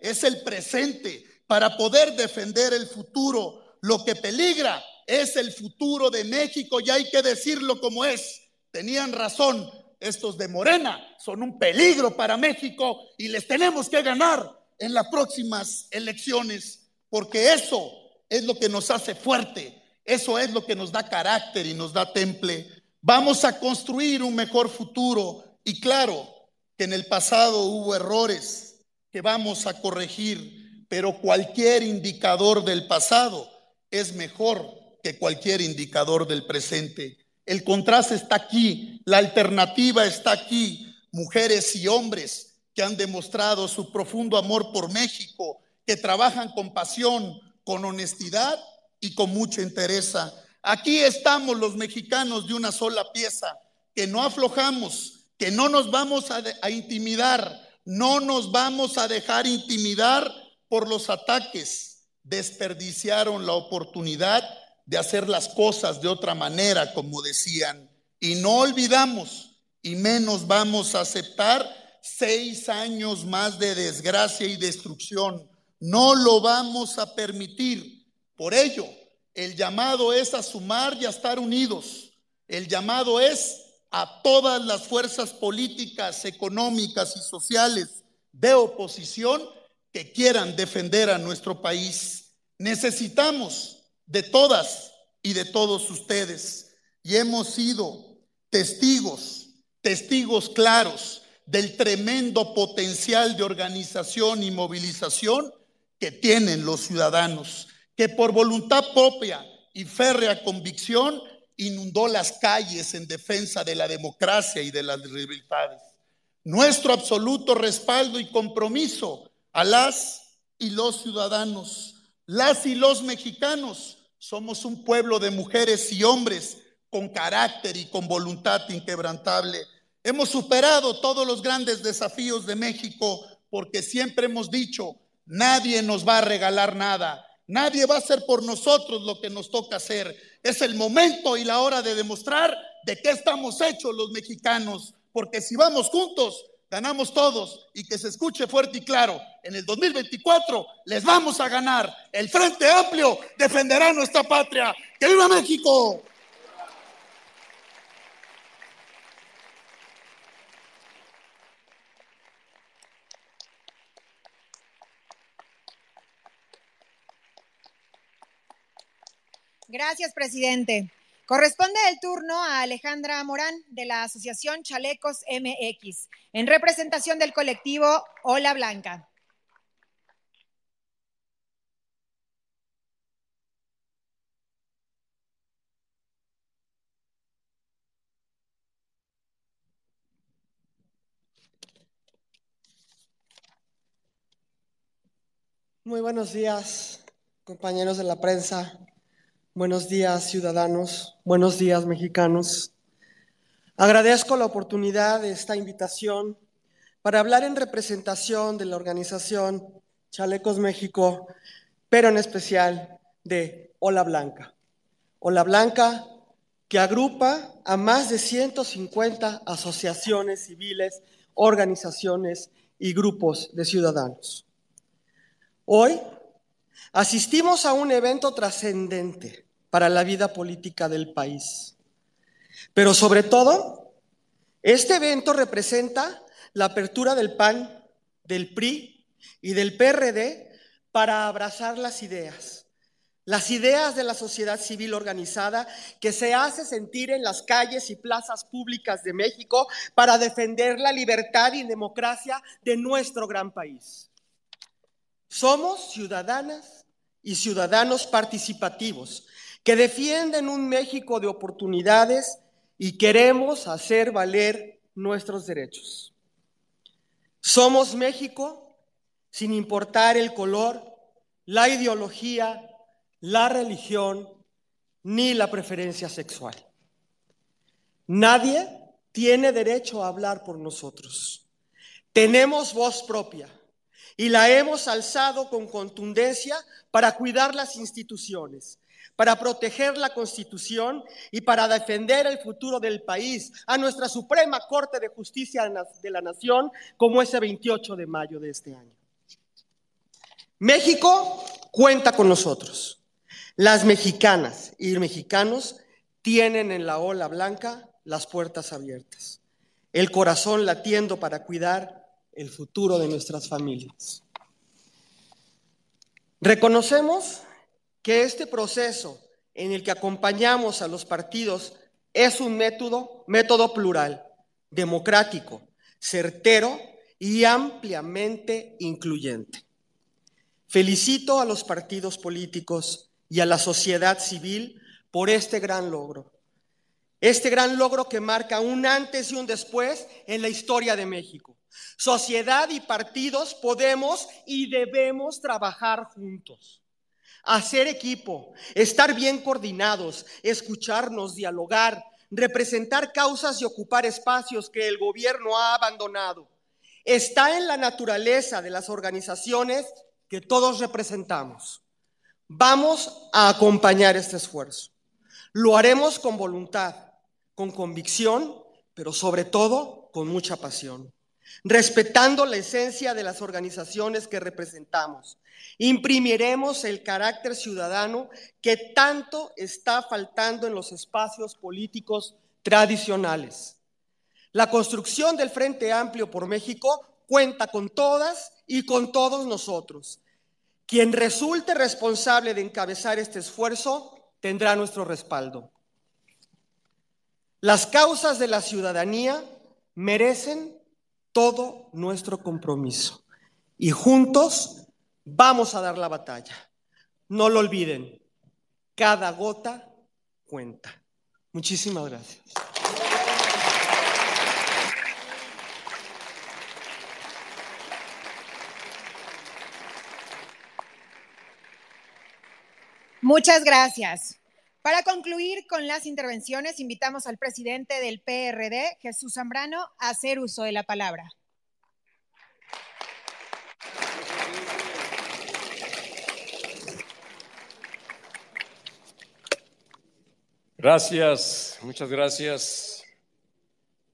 es el presente para poder defender el futuro. Lo que peligra es el futuro de México y hay que decirlo como es. Tenían razón, estos de Morena son un peligro para México y les tenemos que ganar en las próximas elecciones, porque eso es lo que nos hace fuerte, eso es lo que nos da carácter y nos da temple. Vamos a construir un mejor futuro y claro que en el pasado hubo errores que vamos a corregir, pero cualquier indicador del pasado es mejor que cualquier indicador del presente. El contraste está aquí, la alternativa está aquí. Mujeres y hombres que han demostrado su profundo amor por México, que trabajan con pasión, con honestidad y con mucha interés. Aquí estamos los mexicanos de una sola pieza, que no aflojamos, que no nos vamos a, a intimidar, no nos vamos a dejar intimidar por los ataques. Desperdiciaron la oportunidad de hacer las cosas de otra manera, como decían. Y no olvidamos, y menos vamos a aceptar seis años más de desgracia y destrucción. No lo vamos a permitir. Por ello, el llamado es a sumar y a estar unidos. El llamado es a todas las fuerzas políticas, económicas y sociales de oposición que quieran defender a nuestro país. Necesitamos de todas y de todos ustedes. Y hemos sido testigos, testigos claros del tremendo potencial de organización y movilización que tienen los ciudadanos, que por voluntad propia y férrea convicción inundó las calles en defensa de la democracia y de las libertades. Nuestro absoluto respaldo y compromiso a las y los ciudadanos, las y los mexicanos somos un pueblo de mujeres y hombres con carácter y con voluntad inquebrantable. Hemos superado todos los grandes desafíos de México porque siempre hemos dicho, nadie nos va a regalar nada, nadie va a hacer por nosotros lo que nos toca hacer. Es el momento y la hora de demostrar de qué estamos hechos los mexicanos, porque si vamos juntos, ganamos todos y que se escuche fuerte y claro, en el 2024 les vamos a ganar. El Frente Amplio defenderá nuestra patria. ¡Que viva México! Gracias, presidente. Corresponde el turno a Alejandra Morán de la Asociación Chalecos MX, en representación del colectivo Ola Blanca. Muy buenos días, compañeros de la prensa, Buenos días, ciudadanos. Buenos días, mexicanos. Agradezco la oportunidad de esta invitación para hablar en representación de la organización Chalecos México, pero en especial de Ola Blanca. Ola Blanca que agrupa a más de 150 asociaciones civiles, organizaciones y grupos de ciudadanos. Hoy asistimos a un evento trascendente para la vida política del país. Pero sobre todo, este evento representa la apertura del PAN, del PRI y del PRD para abrazar las ideas, las ideas de la sociedad civil organizada que se hace sentir en las calles y plazas públicas de México para defender la libertad y democracia de nuestro gran país. Somos ciudadanas y ciudadanos participativos que defienden un México de oportunidades y queremos hacer valer nuestros derechos. Somos México sin importar el color, la ideología, la religión ni la preferencia sexual. Nadie tiene derecho a hablar por nosotros. Tenemos voz propia y la hemos alzado con contundencia para cuidar las instituciones, para proteger la Constitución y para defender el futuro del país a nuestra Suprema Corte de Justicia de la Nación como ese 28 de mayo de este año. México cuenta con nosotros. Las mexicanas y mexicanos tienen en la ola blanca las puertas abiertas, el corazón latiendo para cuidar el futuro de nuestras familias. Reconocemos que este proceso en el que acompañamos a los partidos es un método, método plural, democrático, certero y ampliamente incluyente. Felicito a los partidos políticos y a la sociedad civil por este gran logro. Este gran logro que marca un antes y un después en la historia de México. Sociedad y partidos podemos y debemos trabajar juntos, hacer equipo, estar bien coordinados, escucharnos, dialogar, representar causas y ocupar espacios que el gobierno ha abandonado. Está en la naturaleza de las organizaciones que todos representamos. Vamos a acompañar este esfuerzo. Lo haremos con voluntad, con convicción, pero sobre todo con mucha pasión, respetando la esencia de las organizaciones que representamos. Imprimiremos el carácter ciudadano que tanto está faltando en los espacios políticos tradicionales. La construcción del Frente Amplio por México cuenta con todas y con todos nosotros. Quien resulte responsable de encabezar este esfuerzo tendrá nuestro respaldo. Las causas de la ciudadanía merecen todo nuestro compromiso y juntos vamos a dar la batalla. No lo olviden, cada gota cuenta. Muchísimas gracias. Muchas gracias. Para concluir con las intervenciones, invitamos al presidente del PRD, Jesús Zambrano, a hacer uso de la palabra. Gracias, muchas gracias.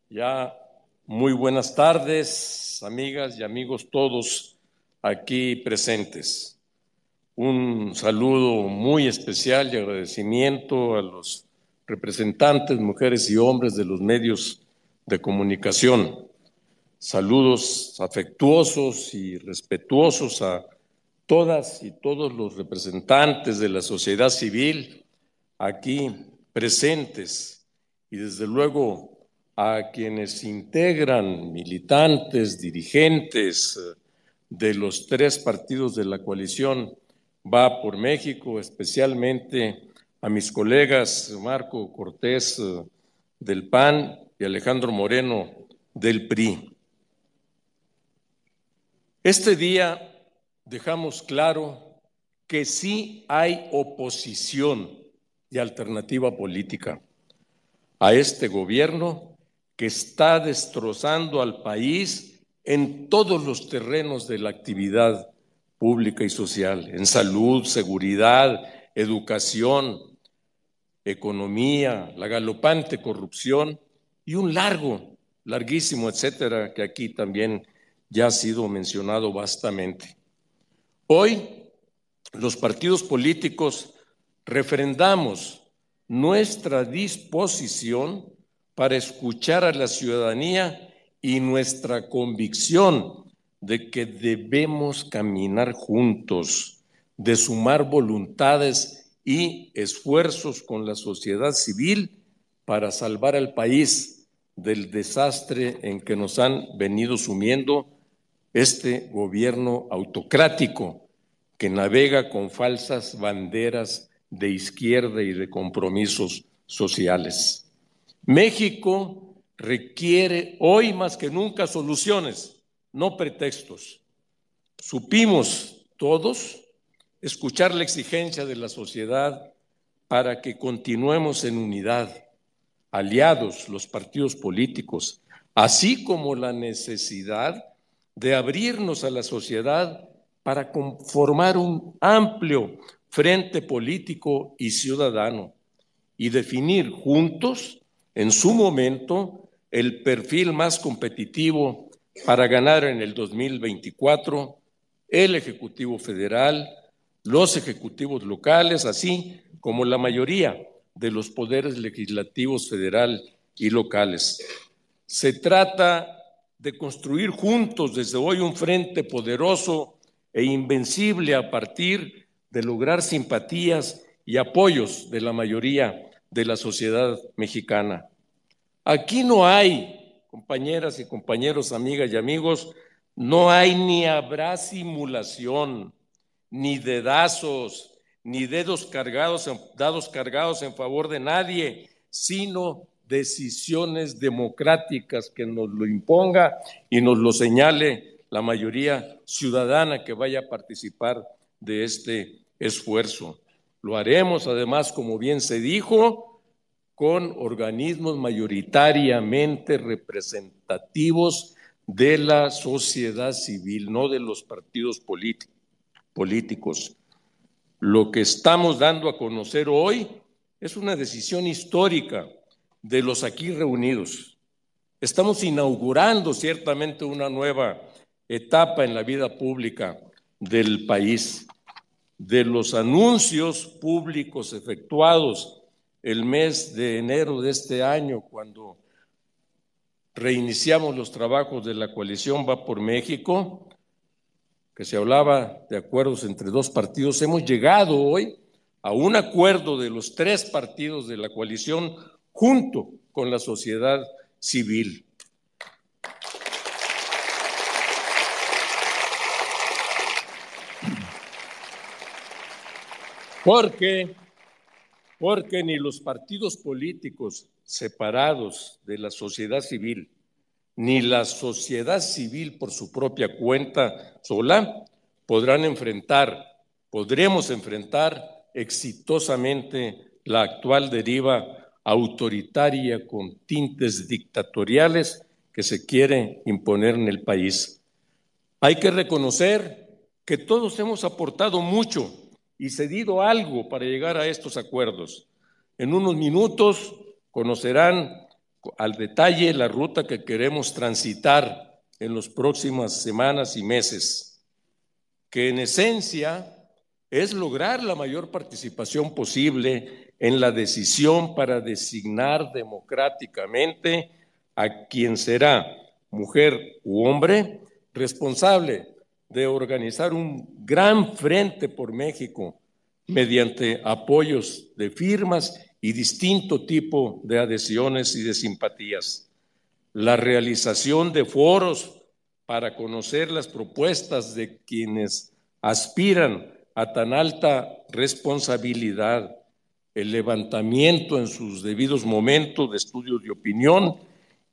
Ya muy buenas tardes, amigas y amigos todos aquí presentes. Un saludo muy especial y agradecimiento a los representantes, mujeres y hombres de los medios de comunicación. Saludos afectuosos y respetuosos a todas y todos los representantes de la sociedad civil aquí presentes y desde luego a quienes integran militantes, dirigentes de los tres partidos de la coalición va por México, especialmente a mis colegas Marco Cortés eh, del PAN y Alejandro Moreno del PRI. Este día dejamos claro que sí hay oposición y alternativa política a este gobierno que está destrozando al país en todos los terrenos de la actividad pública y social, en salud, seguridad, educación, economía, la galopante corrupción y un largo, larguísimo, etcétera, que aquí también ya ha sido mencionado vastamente. Hoy los partidos políticos refrendamos nuestra disposición para escuchar a la ciudadanía y nuestra convicción de que debemos caminar juntos, de sumar voluntades y esfuerzos con la sociedad civil para salvar al país del desastre en que nos han venido sumiendo este gobierno autocrático que navega con falsas banderas de izquierda y de compromisos sociales. México requiere hoy más que nunca soluciones, no pretextos. Supimos todos escuchar la exigencia de la sociedad para que continuemos en unidad, aliados los partidos políticos, así como la necesidad de abrirnos a la sociedad para conformar un amplio frente político y ciudadano y definir juntos, en su momento, el perfil más competitivo para ganar en el 2024 el Ejecutivo Federal, los ejecutivos locales, así como la mayoría de los poderes legislativos federal y locales. Se trata de construir juntos desde hoy un frente poderoso e invencible a partir de lograr simpatías y apoyos de la mayoría de la sociedad mexicana. Aquí no hay, compañeras y compañeros, amigas y amigos, no hay ni habrá simulación, ni dedazos, ni dedos cargados, dados cargados en favor de nadie, sino decisiones democráticas que nos lo imponga y nos lo señale la mayoría ciudadana que vaya a participar de este esfuerzo. Lo haremos además, como bien se dijo, con organismos mayoritariamente representativos de la sociedad civil, no de los partidos políticos. Lo que estamos dando a conocer hoy es una decisión histórica de los aquí reunidos. Estamos inaugurando ciertamente una nueva etapa en la vida pública del país. De los anuncios públicos efectuados el mes de enero de este año, cuando reiniciamos los trabajos de la coalición Va por México, que se hablaba de acuerdos entre dos partidos, hemos llegado hoy a un acuerdo de los tres partidos de la coalición junto con la sociedad civil. Porque, porque ni los partidos políticos separados de la sociedad civil, ni la sociedad civil por su propia cuenta sola podrán enfrentar, podremos enfrentar exitosamente la actual deriva autoritaria con tintes dictatoriales que se quiere imponer en el país. Hay que reconocer que todos hemos aportado mucho y cedido algo para llegar a estos acuerdos. En unos minutos conocerán al detalle la ruta que queremos transitar en las próximas semanas y meses, que en esencia es lograr la mayor participación posible en la decisión para designar democráticamente a quien será mujer u hombre responsable de organizar un gran frente por México mediante apoyos de firmas y distinto tipo de adhesiones y de simpatías. La realización de foros para conocer las propuestas de quienes aspiran a tan alta responsabilidad, el levantamiento en sus debidos momentos de estudios de opinión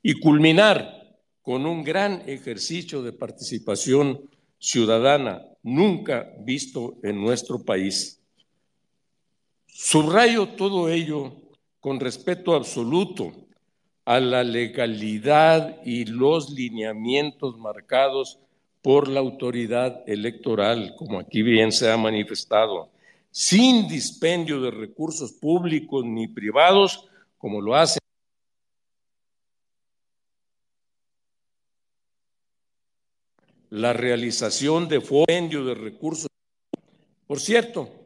y culminar con un gran ejercicio de participación ciudadana nunca visto en nuestro país. Subrayo todo ello con respeto absoluto a la legalidad y los lineamientos marcados por la autoridad electoral, como aquí bien se ha manifestado, sin dispendio de recursos públicos ni privados, como lo hace la realización de fondos de recursos. Por cierto,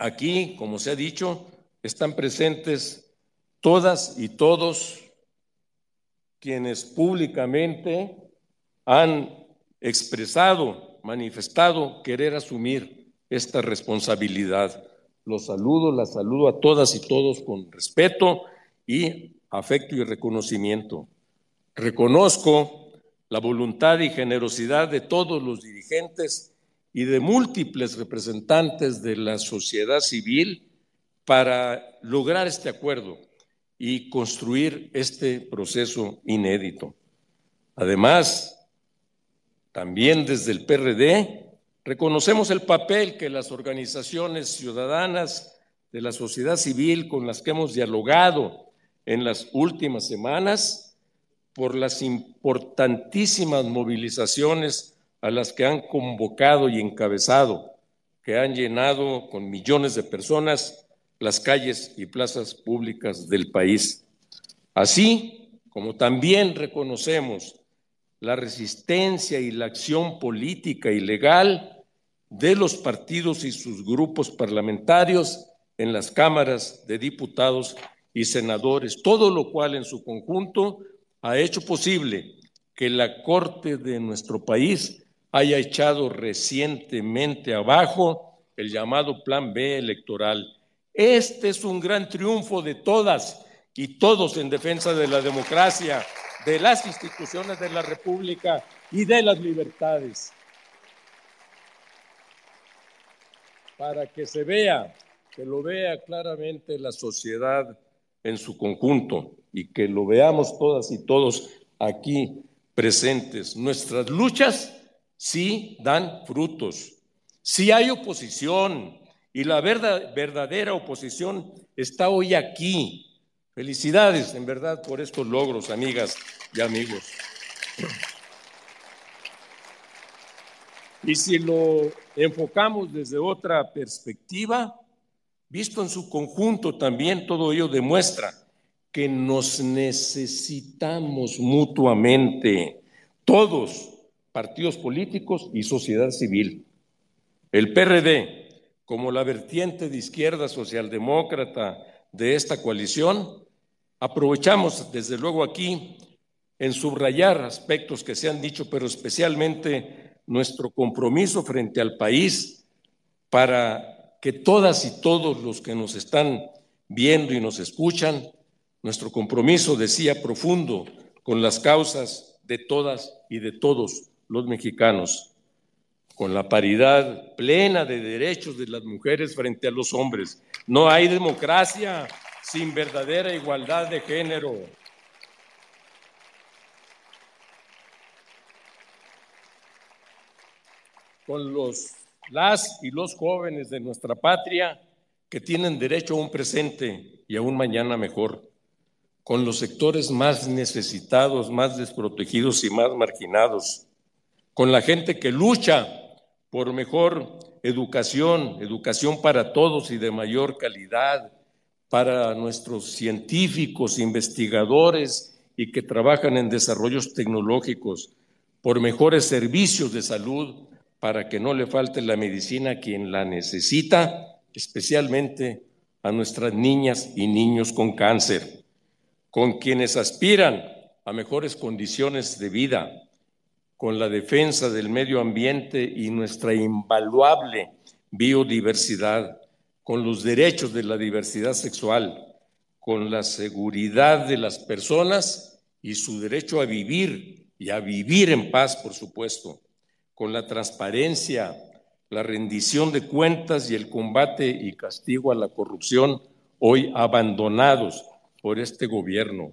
Aquí, como se ha dicho, están presentes todas y todos quienes públicamente han expresado, manifestado querer asumir esta responsabilidad. los saludo, las saludo a todas y todos con respeto y afecto y reconocimiento. Reconozco la voluntad y generosidad de todos los dirigentes y de múltiples representantes de la sociedad civil para lograr este acuerdo y construir este proceso inédito. Además, también desde el PRD reconocemos el papel que las organizaciones ciudadanas de la sociedad civil con las que hemos dialogado en las últimas semanas por las importantísimas movilizaciones a las que han convocado y encabezado, que han llenado con millones de personas las calles y plazas públicas del país. Así como también reconocemos la resistencia y la acción política y legal de los partidos y sus grupos parlamentarios en las cámaras de diputados y senadores, todo lo cual en su conjunto ha hecho posible que la Corte de nuestro país haya echado recientemente abajo el llamado Plan B electoral. Este es un gran triunfo de todas y todos en defensa de la democracia, de las instituciones de la República y de las libertades. Para que se vea, que lo vea claramente la sociedad en su conjunto y que lo veamos todas y todos aquí presentes. Nuestras luchas sí dan frutos. Sí hay oposición y la verdadera oposición está hoy aquí. Felicidades, en verdad, por estos logros, amigas y amigos. Y si lo enfocamos desde otra perspectiva, visto en su conjunto también, todo ello demuestra que nos necesitamos mutuamente, todos, partidos políticos y sociedad civil. El PRD, como la vertiente de izquierda socialdemócrata de esta coalición, aprovechamos desde luego aquí en subrayar aspectos que se han dicho, pero especialmente nuestro compromiso frente al país para que todas y todos los que nos están viendo y nos escuchan, nuestro compromiso, decía, profundo con las causas de todas y de todos los mexicanos, con la paridad plena de derechos de las mujeres frente a los hombres. No hay democracia sin verdadera igualdad de género. Con los las y los jóvenes de nuestra patria que tienen derecho a un presente y a un mañana mejor con los sectores más necesitados, más desprotegidos y más marginados, con la gente que lucha por mejor educación, educación para todos y de mayor calidad, para nuestros científicos, investigadores y que trabajan en desarrollos tecnológicos, por mejores servicios de salud, para que no le falte la medicina a quien la necesita, especialmente a nuestras niñas y niños con cáncer con quienes aspiran a mejores condiciones de vida, con la defensa del medio ambiente y nuestra invaluable biodiversidad, con los derechos de la diversidad sexual, con la seguridad de las personas y su derecho a vivir y a vivir en paz, por supuesto, con la transparencia, la rendición de cuentas y el combate y castigo a la corrupción, hoy abandonados por este gobierno.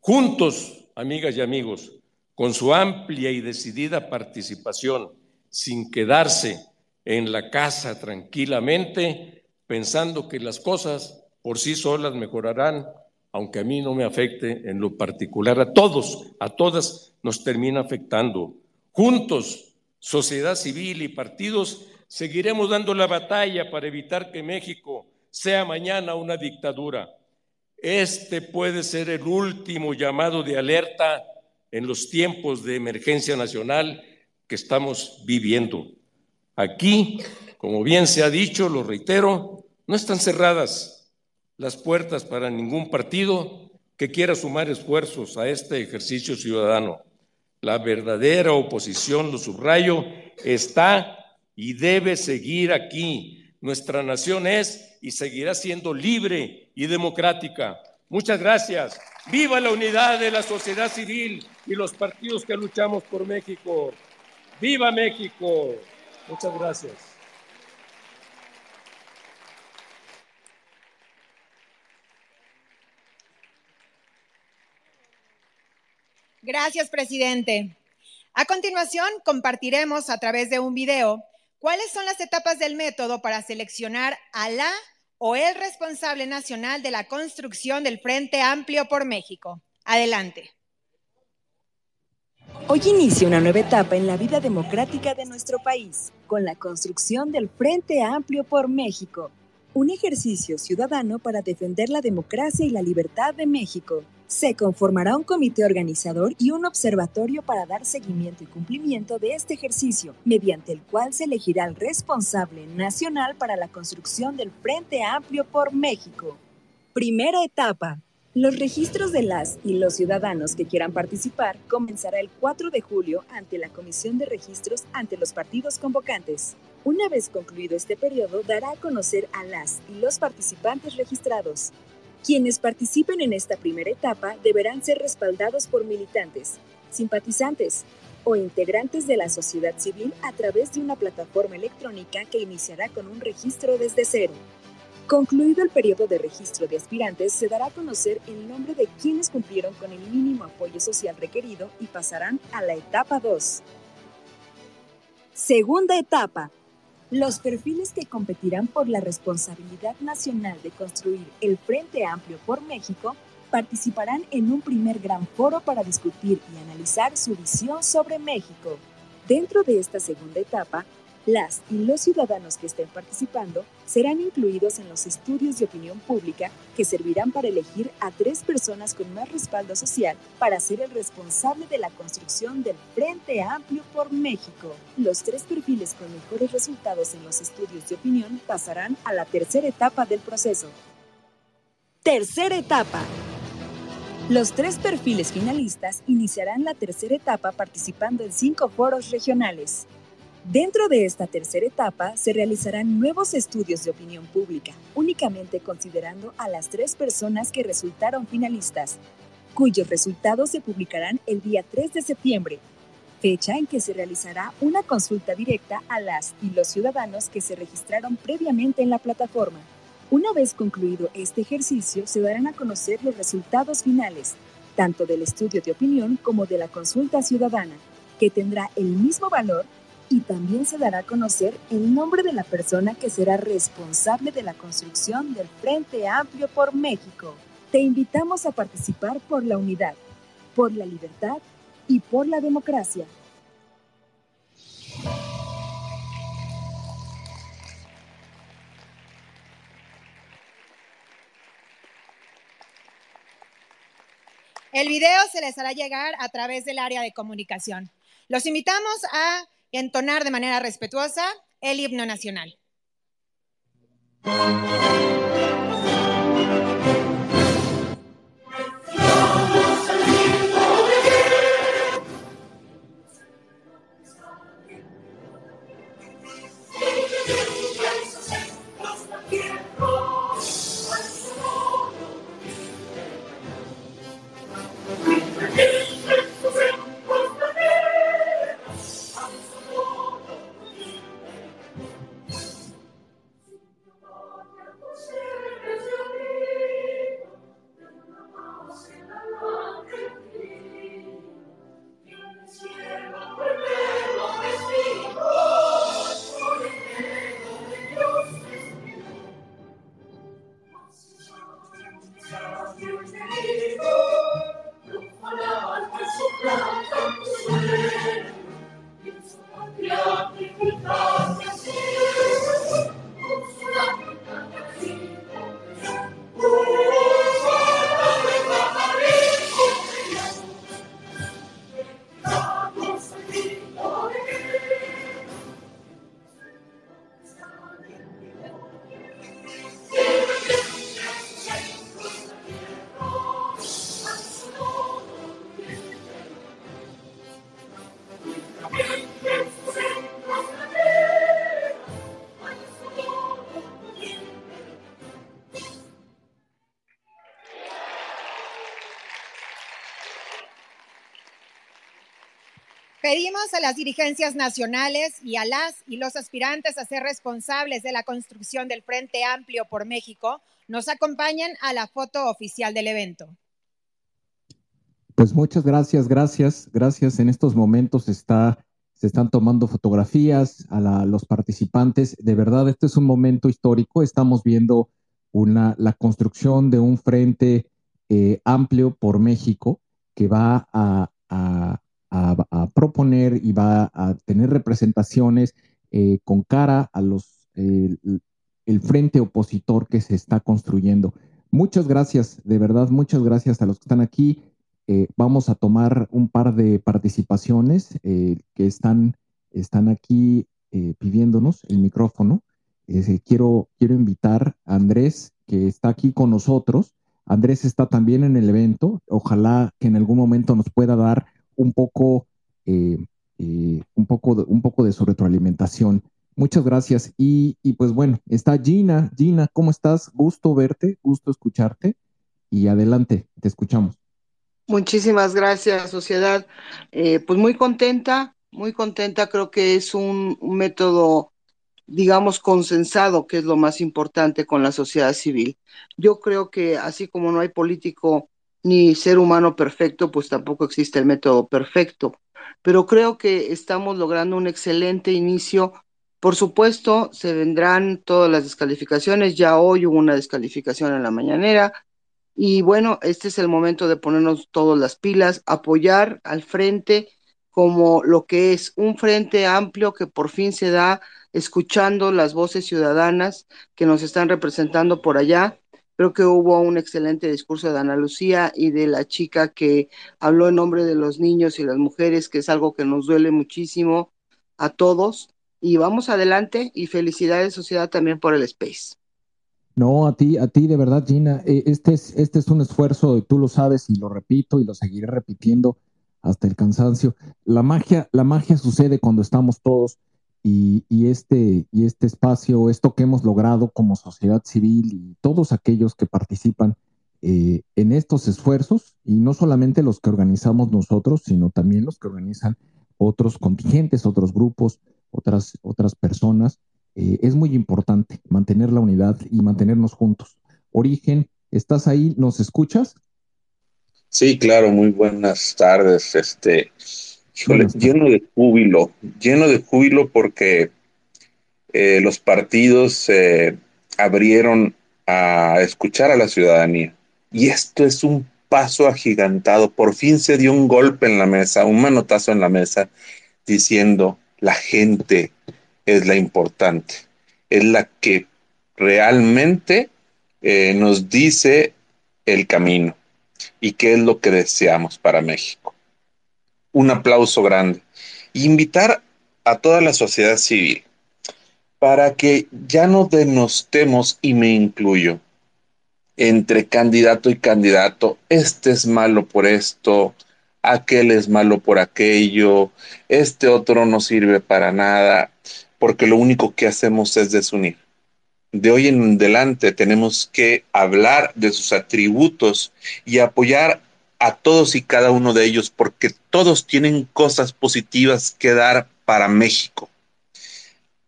Juntos, amigas y amigos, con su amplia y decidida participación, sin quedarse en la casa tranquilamente, pensando que las cosas por sí solas mejorarán, aunque a mí no me afecte en lo particular, a todos, a todas nos termina afectando. Juntos, sociedad civil y partidos, seguiremos dando la batalla para evitar que México sea mañana una dictadura este puede ser el último llamado de alerta en los tiempos de emergencia nacional que estamos viviendo. Aquí, como bien se ha dicho, lo reitero, no están cerradas las puertas para ningún partido que quiera sumar esfuerzos a este ejercicio ciudadano. La verdadera oposición, lo subrayo, está y debe seguir aquí, Nuestra nación es y seguirá siendo libre y democrática. Muchas gracias. Viva la unidad de la sociedad civil y los partidos que luchamos por México. Viva México. Muchas gracias. Gracias, presidente. A continuación, compartiremos a través de un video cuáles son las etapas del método para seleccionar a la o el responsable nacional de la construcción del Frente Amplio por México. Adelante. Hoy inicia una nueva etapa en la vida democrática de nuestro país, con la construcción del Frente Amplio por México, un ejercicio ciudadano para defender la democracia y la libertad de México. Se conformará un comité organizador y un observatorio para dar seguimiento y cumplimiento de este ejercicio, mediante el cual se elegirá el responsable nacional para la construcción del Frente Amplio por México. Primera etapa. Los registros de las y los ciudadanos que quieran participar comenzará el 4 de julio ante la Comisión de Registros ante los partidos convocantes. Una vez concluido este periodo, dará a conocer a las y los participantes registrados. Quienes participen en esta primera etapa deberán ser respaldados por militantes, simpatizantes o integrantes de la sociedad civil a través de una plataforma electrónica que iniciará con un registro desde cero. Concluido el periodo de registro de aspirantes, se dará a conocer el nombre de quienes cumplieron con el mínimo apoyo social requerido y pasarán a la etapa 2. Segunda etapa, los perfiles que competirán por la responsabilidad nacional de construir el Frente Amplio por México participarán en un primer gran foro para discutir y analizar su visión sobre México. Dentro de esta segunda etapa, las y los ciudadanos que estén participando serán incluidos en los estudios de opinión pública que servirán para elegir a tres personas con más respaldo social para ser el responsable de la construcción del Frente Amplio por México. Los tres perfiles con mejores resultados en los estudios de opinión pasarán a la tercera etapa del proceso. Tercera etapa. Los tres perfiles finalistas iniciarán la tercera etapa participando en cinco foros regionales. Dentro de esta tercera etapa se realizarán nuevos estudios de opinión pública, únicamente considerando a las tres personas que resultaron finalistas, cuyos resultados se publicarán el día 3 de septiembre, fecha en que se realizará una consulta directa a las y los ciudadanos que se registraron previamente en la plataforma. Una vez concluido este ejercicio, se darán a conocer los resultados finales, tanto del estudio de opinión como de la consulta ciudadana, que tendrá el mismo valor y también se dará a conocer el nombre de la persona que será responsable de la construcción del Frente Amplio por México. Te invitamos a participar por la unidad, por la libertad y por la democracia. El video se les hará llegar a través del área de comunicación. Los invitamos a entonar de manera respetuosa el himno nacional. Pedimos a las dirigencias nacionales y a las y los aspirantes a ser responsables de la construcción del Frente Amplio por México nos acompañen a la foto oficial del evento. Pues muchas gracias, gracias, gracias. En estos momentos está, se están tomando fotografías a los participantes. De verdad, este es un momento histórico. Estamos viendo una, la construcción de un frente eh, amplio por México que va a, a, proponer y va a tener representaciones eh, con cara a los el frente opositor que se está construyendo. Muchas gracias, de verdad, muchas gracias a los que están aquí. Eh, vamos a tomar un par de participaciones eh, que están, están aquí pidiéndonos el micrófono. quiero, quiero invitar a Andrés, que está aquí con nosotros. Andrés está también en el evento. Ojalá que en algún momento nos pueda dar un poco, eh, eh, un poco, de, un poco de su retroalimentación. Muchas gracias. Y, pues bueno, está Gina. Gina, ¿cómo estás? Gusto verte, gusto escucharte. Y adelante, te escuchamos. Muchísimas gracias, sociedad. Eh, pues muy contenta, muy contenta. Creo que es un, método, digamos, consensado, que es lo más importante con la sociedad civil. Yo creo que así como no hay político ni ser humano perfecto, pues tampoco existe el método perfecto. Pero creo que estamos logrando un excelente inicio. Por supuesto, se vendrán todas las descalificaciones. Ya hoy hubo una descalificación en la mañanera. Y bueno, este es el momento de ponernos todas las pilas, apoyar al frente como lo que es un frente amplio que por fin se da escuchando las voces ciudadanas que nos están representando por allá Creo que hubo un excelente discurso de Ana Lucía y de la chica que habló en nombre de los niños y las mujeres, que es algo que nos duele muchísimo a todos. Y vamos adelante y felicidades sociedad también por el space. No, a ti, a ti de verdad, Gina, eh, este es, este es un esfuerzo, tú lo sabes y lo repito y lo seguiré repitiendo hasta el cansancio. La magia, la magia sucede cuando estamos todos y, este, y este espacio, esto que hemos logrado como sociedad civil y todos aquellos que participan eh, en estos esfuerzos, y no solamente los que organizamos nosotros, sino también los que organizan otros contingentes, otros grupos, otras, otras personas, eh, es muy importante mantener la unidad y mantenernos juntos. Origen, ¿estás ahí? ¿Nos escuchas? Sí, claro, muy buenas tardes. Este, lleno de júbilo, lleno de júbilo porque eh, los partidos se abrieron a escuchar a la ciudadanía. Y esto es un paso agigantado. Por fin se dio un golpe en la mesa, un manotazo en la mesa, diciendo, la gente es la importante, es la que realmente eh, nos dice el camino y qué es lo que deseamos para México un aplauso grande. Invitar a toda la sociedad civil para que ya no denostemos, y me incluyo, entre candidato y candidato, este es malo por esto, aquel es malo por aquello, este otro no sirve para nada, porque lo único que hacemos es desunir. De hoy en adelante tenemos que hablar de sus atributos y apoyar a todos y cada uno de ellos porque todos tienen cosas positivas que dar para México.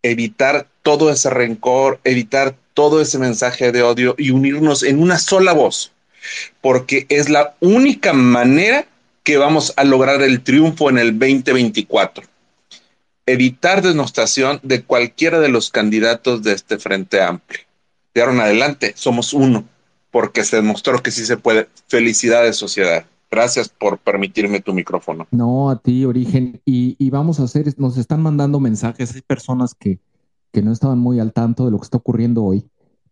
Evitar todo ese rencor, evitar todo ese mensaje de odio y unirnos en una sola voz, porque es la única manera que vamos a lograr el triunfo en el 2024. Evitar denostación de cualquiera de los candidatos de este Frente Amplio. De ahora en adelante somos uno porque se demostró que sí se puede. Felicidades, sociedad. Gracias por permitirme tu micrófono. No, a ti, Origen. Y, vamos a hacer, nos están mandando mensajes, hay personas que, que, no estaban muy al tanto de lo que está ocurriendo hoy.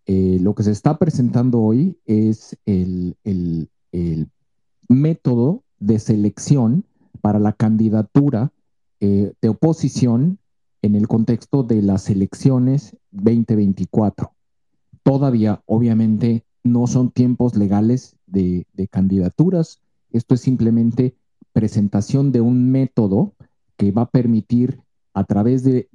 Eh, lo que se está presentando hoy es el, el, el método de selección para la candidatura eh, de oposición en el contexto de las elecciones 2024. Todavía, obviamente, no son tiempos legales de, candidaturas. Esto es simplemente presentación de un método que va a permitir a través de,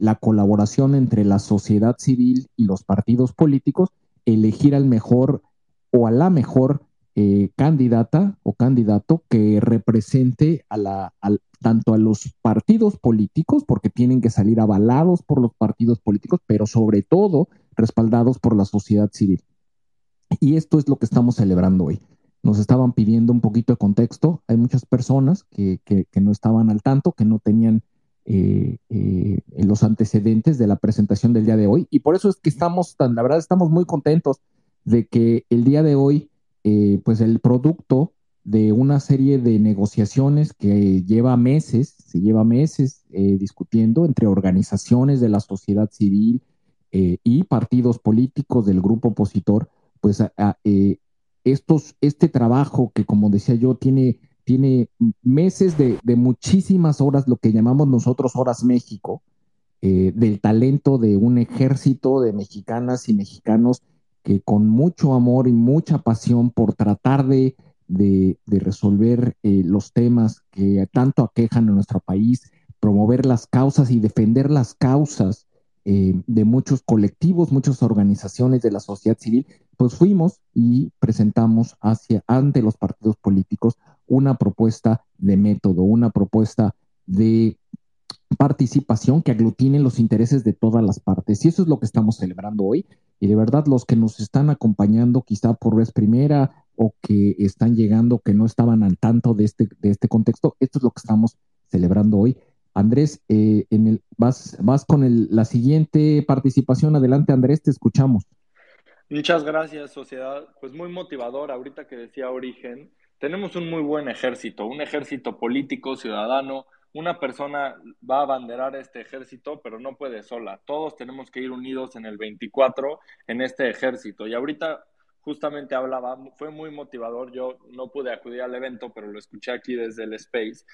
la colaboración entre la sociedad civil y los partidos políticos elegir al mejor o a la mejor eh, candidata o candidato que represente a la, tanto a los partidos políticos, porque tienen que salir avalados por los partidos políticos, pero sobre todo respaldados por la sociedad civil. Y esto es lo que estamos celebrando hoy. Nos estaban pidiendo un poquito de contexto. Hay muchas personas que, no estaban al tanto, que no tenían eh, eh, los antecedentes de la presentación del día de hoy. Y por eso es que estamos, tan, la verdad, estamos muy contentos de que el día de hoy, eh, pues el producto de una serie de negociaciones que lleva meses, se lleva meses discutiendo entre organizaciones de la sociedad civil y partidos políticos del grupo opositor, pues eh, estos, este trabajo que, como decía yo, tiene, tiene meses de, muchísimas horas, lo que llamamos nosotros horas México, eh, del talento de un ejército de mexicanas y mexicanos que con mucho amor y mucha pasión por tratar de, resolver eh, los temas que tanto aquejan a nuestro país, promover las causas y defender las causas de muchos colectivos, muchas organizaciones de la sociedad civil, pues fuimos y presentamos hacia, ante los partidos políticos una propuesta de método, una propuesta de participación que aglutine los intereses de todas las partes. Y eso es lo que estamos celebrando hoy. Y de verdad, los que nos están acompañando quizá por vez primera o que están llegando, que no estaban al tanto de este, de este contexto, esto es lo que estamos celebrando hoy. Andrés, eh, en el, vas, vas con el, la siguiente participación. Adelante, Andrés, te escuchamos. Muchas gracias, sociedad. Pues muy motivador, ahorita que decía Origen, tenemos un muy buen ejército, un ejército político, ciudadano. Una persona va a abanderar este ejército, pero no puede sola. Todos tenemos que ir unidos en el 24 en este ejército. Y ahorita justamente hablaba, fue muy motivador. Yo no pude acudir al evento, pero lo escuché aquí desde el Space.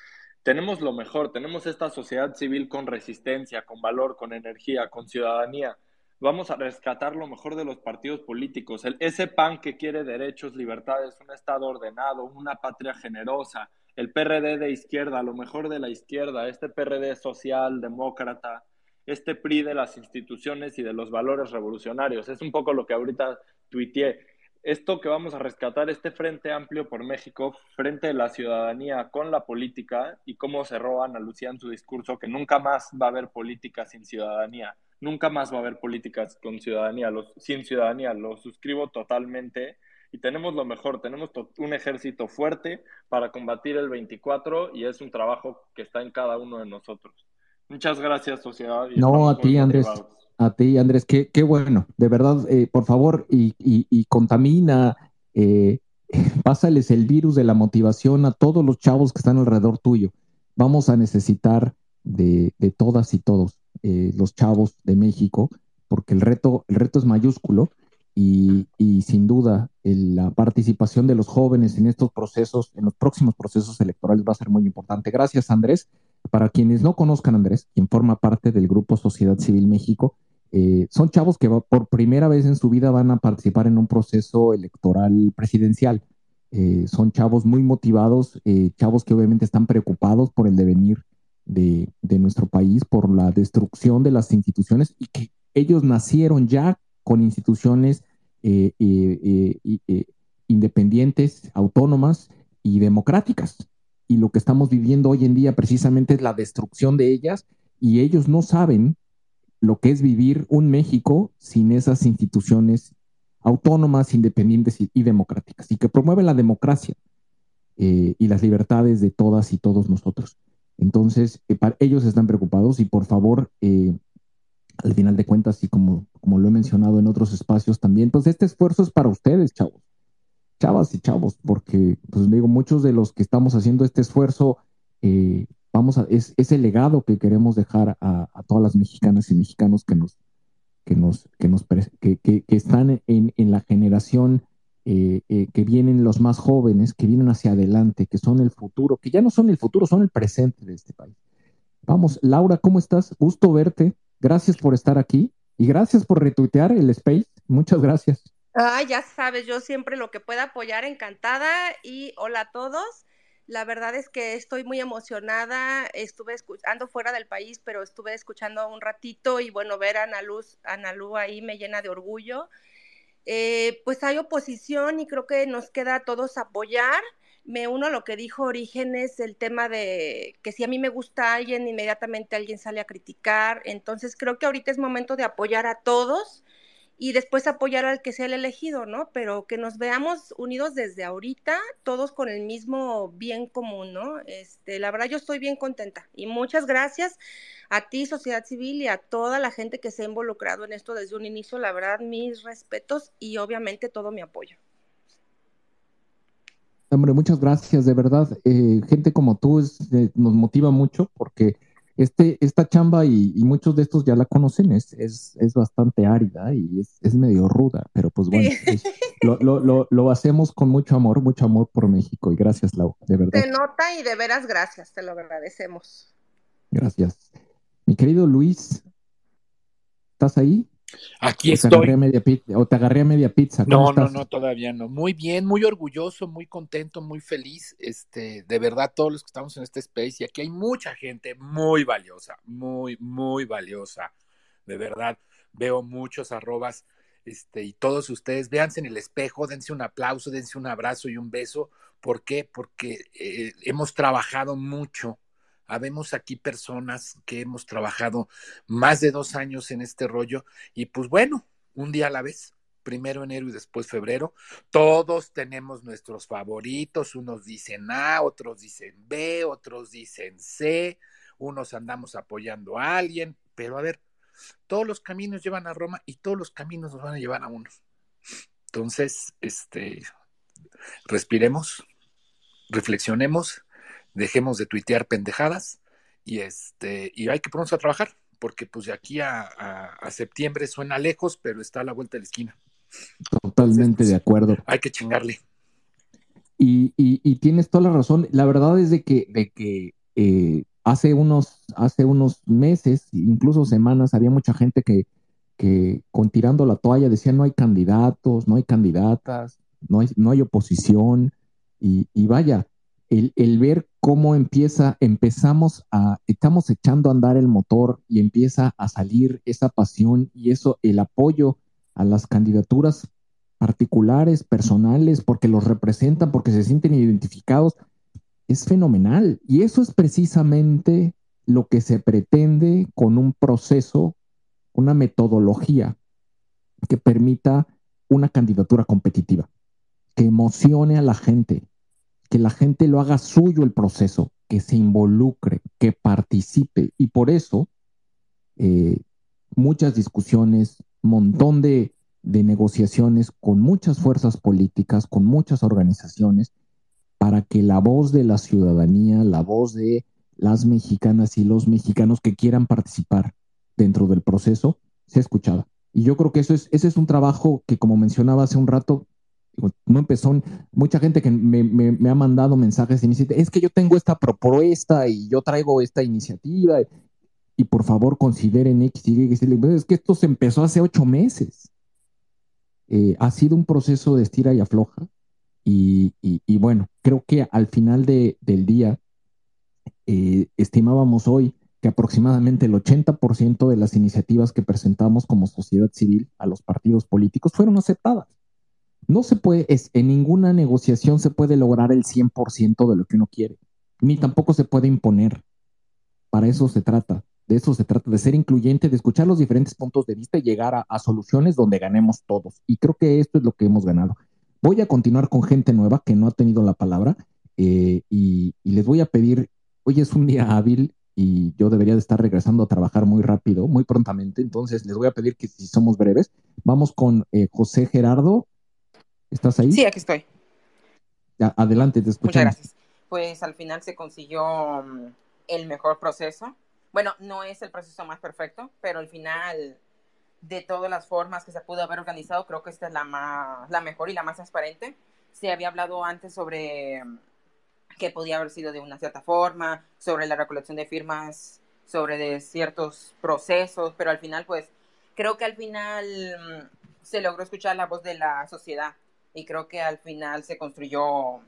Tenemos lo mejor, tenemos esta sociedad civil con resistencia, con valor, con energía, con ciudadanía vamos a rescatar lo mejor de los partidos políticos, el, ese PAN que quiere derechos, libertades, un Estado ordenado, una patria generosa, el PRD de izquierda, lo mejor de la izquierda, este PRD social, demócrata, este PRI de las instituciones y de los valores revolucionarios. Es un poco lo que ahorita tuiteé. Esto que vamos a rescatar, este Frente Amplio por México, frente de la ciudadanía con la política y cómo cerró Ana Lucía en su discurso, que nunca más va a haber política sin ciudadanía nunca más va a haber políticas con ciudadanía, los, sin ciudadanía, lo suscribo totalmente y tenemos lo mejor, tenemos un ejército fuerte para combatir el 24 y es un trabajo que está en cada uno de nosotros. Muchas gracias, sociedad. no, a ti, Andrés. A ti, Andrés, qué, bueno. De verdad, eh, por favor, y, y, contamina, eh, pásales el virus de la motivación a todos los chavos que están alrededor tuyo. Vamos a necesitar de, de todas y todos. Eh, los chavos de México, porque el reto, el reto es mayúsculo y, sin duda la participación de los jóvenes en estos procesos, en los próximos procesos electorales va a ser muy importante. Gracias, Andrés. Para quienes no conozcan a Andrés, quien forma parte del Grupo Sociedad Civil México, eh, son chavos que por primera vez en su vida van a participar en un proceso electoral presidencial. Eh, son chavos muy motivados, chavos que obviamente están preocupados por el devenir de, nuestro país por la destrucción de las instituciones y que ellos nacieron ya con instituciones eh, eh, eh, independientes, autónomas y democráticas. Y lo que estamos viviendo hoy en día precisamente es la destrucción de ellas y ellos no saben lo que es vivir un México sin esas instituciones autónomas, independientes y, democráticas, y que promueven la democracia y las libertades de todas y todos nosotros. Entonces, eh, ellos están preocupados y por favor, eh, al final de cuentas, y como, como lo he mencionado en otros espacios también, pues este esfuerzo es para ustedes, chavos, chavas y chavos, porque, pues digo, muchos de los que estamos haciendo este esfuerzo, eh, vamos a, es, el legado que queremos dejar a, todas las mexicanas y mexicanos que nos, que nos, que nos, que, que, están en, en la generación eh, eh, que vienen los más jóvenes, que vienen hacia adelante, que son el futuro, que ya no son el futuro, son el presente de este país. Vamos, Laura, ¿cómo estás? Gusto verte. Gracias por estar aquí y gracias por retuitear el space. Muchas gracias. Ah, ya sabes, yo siempre lo que pueda apoyar, encantada. Y hola a todos. La verdad es que estoy muy emocionada. Estuve escuchando fuera del país, pero estuve escuchando un ratito y bueno, ver a Ana Luz, ahí me llena de orgullo. eh, pues hay oposición y creo que nos queda a todos apoyar. Me uno a lo que dijo Orígenes, el tema de que si a mí me gusta alguien, inmediatamente alguien sale a criticar. Entonces creo que ahorita es momento de apoyar a todos y después apoyar al que sea el elegido, ¿no? Pero que nos veamos unidos desde ahorita, todos con el mismo bien común, ¿no? Este, la verdad yo estoy bien contenta y muchas gracias a ti, sociedad civil, y a toda la gente que se ha involucrado en esto desde un inicio. La verdad, mis respetos y obviamente todo mi apoyo. Hombre, muchas gracias, de verdad. Eh, gente como tú eh, nos motiva mucho porque este, esta chamba y, muchos de estos ya la conocen, es, es, bastante árida y es, medio ruda, pero pues bueno, lo, hacemos con mucho amor, mucho amor por México y gracias, Lau, de verdad. Se nota y de veras gracias, te lo agradecemos. Gracias. Mi querido Luis, ¿estás ahí? Aquí estoy. o te agarré a media pizza. No, no, no, todavía no. Muy bien, muy orgulloso, muy contento, muy feliz. Este, de verdad, todos los que estamos en este space, y aquí hay mucha gente muy valiosa, muy, muy valiosa. De verdad, veo muchos arrobas. Este, y todos ustedes, véanse en el espejo, dense un aplauso, dense un abrazo y un beso. ¿Por qué? Porque eh, hemos trabajado mucho Habemos aquí personas que hemos trabajado más de dos años en este rollo y pues bueno, un día a la vez, primero enero y después febrero, todos tenemos nuestros favoritos, unos dicen A, otros dicen B, otros dicen C, unos andamos apoyando a alguien, pero a ver, todos los caminos llevan a Roma y todos los caminos nos van a llevar a unos. Entonces, este, respiremos, reflexionemos dejemos de tuitear pendejadas y este y hay que ponernos a trabajar porque pues de aquí a, septiembre suena lejos pero está a la vuelta de la esquina. Totalmente de acuerdo. Hay que chingarle. Y, y, tienes toda la razón. La verdad es de que de que eh, hace unos hace unos meses incluso semanas había mucha gente que que con tirando la toalla decía no hay candidatos no hay candidatas no hay no hay oposición y, y vaya el, el, ver cómo empieza, empezamos a, estamos echando a andar el motor y empieza a salir esa pasión y eso, el apoyo a las candidaturas particulares, personales, porque los representan, porque se sienten identificados, es fenomenal. Y eso es precisamente lo que se pretende con un proceso, una metodología que permita una candidatura competitiva, que emocione a la gente, que la gente lo haga suyo el proceso, que se involucre, que participe. Y por eso, eh, muchas discusiones, montón de, negociaciones con muchas fuerzas políticas, con muchas organizaciones, para que la voz de la ciudadanía, la voz de las mexicanas y los mexicanos que quieran participar dentro del proceso sea escuchada. Y yo creo que eso es, ese es un trabajo que, como mencionaba hace un rato, no empezó, mucha gente que me, ha mandado mensajes y me dice, es que yo tengo esta propuesta y yo traigo esta iniciativa y por favor consideren X y Y. Es que esto se empezó hace ocho meses. Eh, ha sido un proceso de estira y afloja y, bueno, creo que al final del día eh, estimábamos hoy que aproximadamente el 80% de las iniciativas que presentamos como sociedad civil a los partidos políticos fueron aceptadas. No se puede, en ninguna negociación se puede lograr el 100% de lo que uno quiere, ni tampoco se puede imponer. Para eso se trata, de eso se trata, de ser incluyente, de escuchar los diferentes puntos de vista y llegar a, soluciones donde ganemos todos. Y creo que esto es lo que hemos ganado. Voy a continuar con gente nueva que no ha tenido la palabra eh, y, les voy a pedir, hoy es un día hábil y yo debería de estar regresando a trabajar muy rápido, muy prontamente, entonces les voy a pedir que si somos breves, vamos con eh, José Gerardo ¿Estás ahí? Sí, aquí estoy. adelante, te escuchamos. Muchas gracias. Pues al final se consiguió mm, el mejor proceso. Bueno, no es el proceso más perfecto, pero al final, de todas las formas que se pudo haber organizado, creo que esta es la, más, la mejor y la más transparente. Se había hablado antes sobre mm, que podía haber sido de una cierta forma, sobre la recolección de firmas, sobre de ciertos procesos, pero al final, pues, creo que al final mm, se logró escuchar la voz de la sociedad y creo que al final se construyó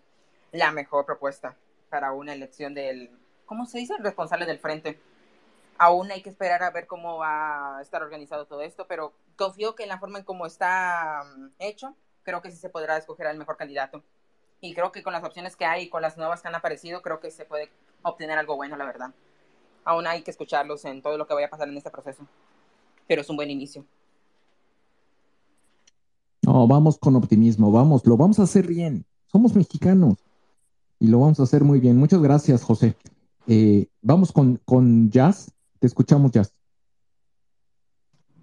la mejor propuesta para una elección del, ¿cómo se dice? El responsable del frente. Aún hay que esperar a ver cómo va a estar organizado todo esto, pero confío que en la forma en cómo está mm, hecho, creo que sí se podrá escoger al mejor candidato. Y creo que con las opciones que hay y con las nuevas que han aparecido, creo que se puede obtener algo bueno, la verdad. Aún hay que escucharlos en todo lo que vaya a pasar en este proceso, pero es un buen inicio. No, vamos con optimismo, vamos, lo vamos a hacer bien. Somos mexicanos y lo vamos a hacer muy bien. Muchas gracias, José. Eh, vamos con, con Jazz. Te escuchamos, Jazz.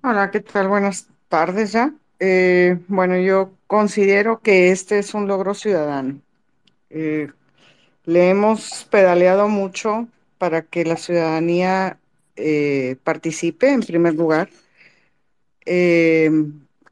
Hola, ¿qué tal? Buenas tardes ya. Eh, bueno, yo considero que este es un logro ciudadano. Eh, le hemos pedaleado mucho para que la ciudadanía participe en primer lugar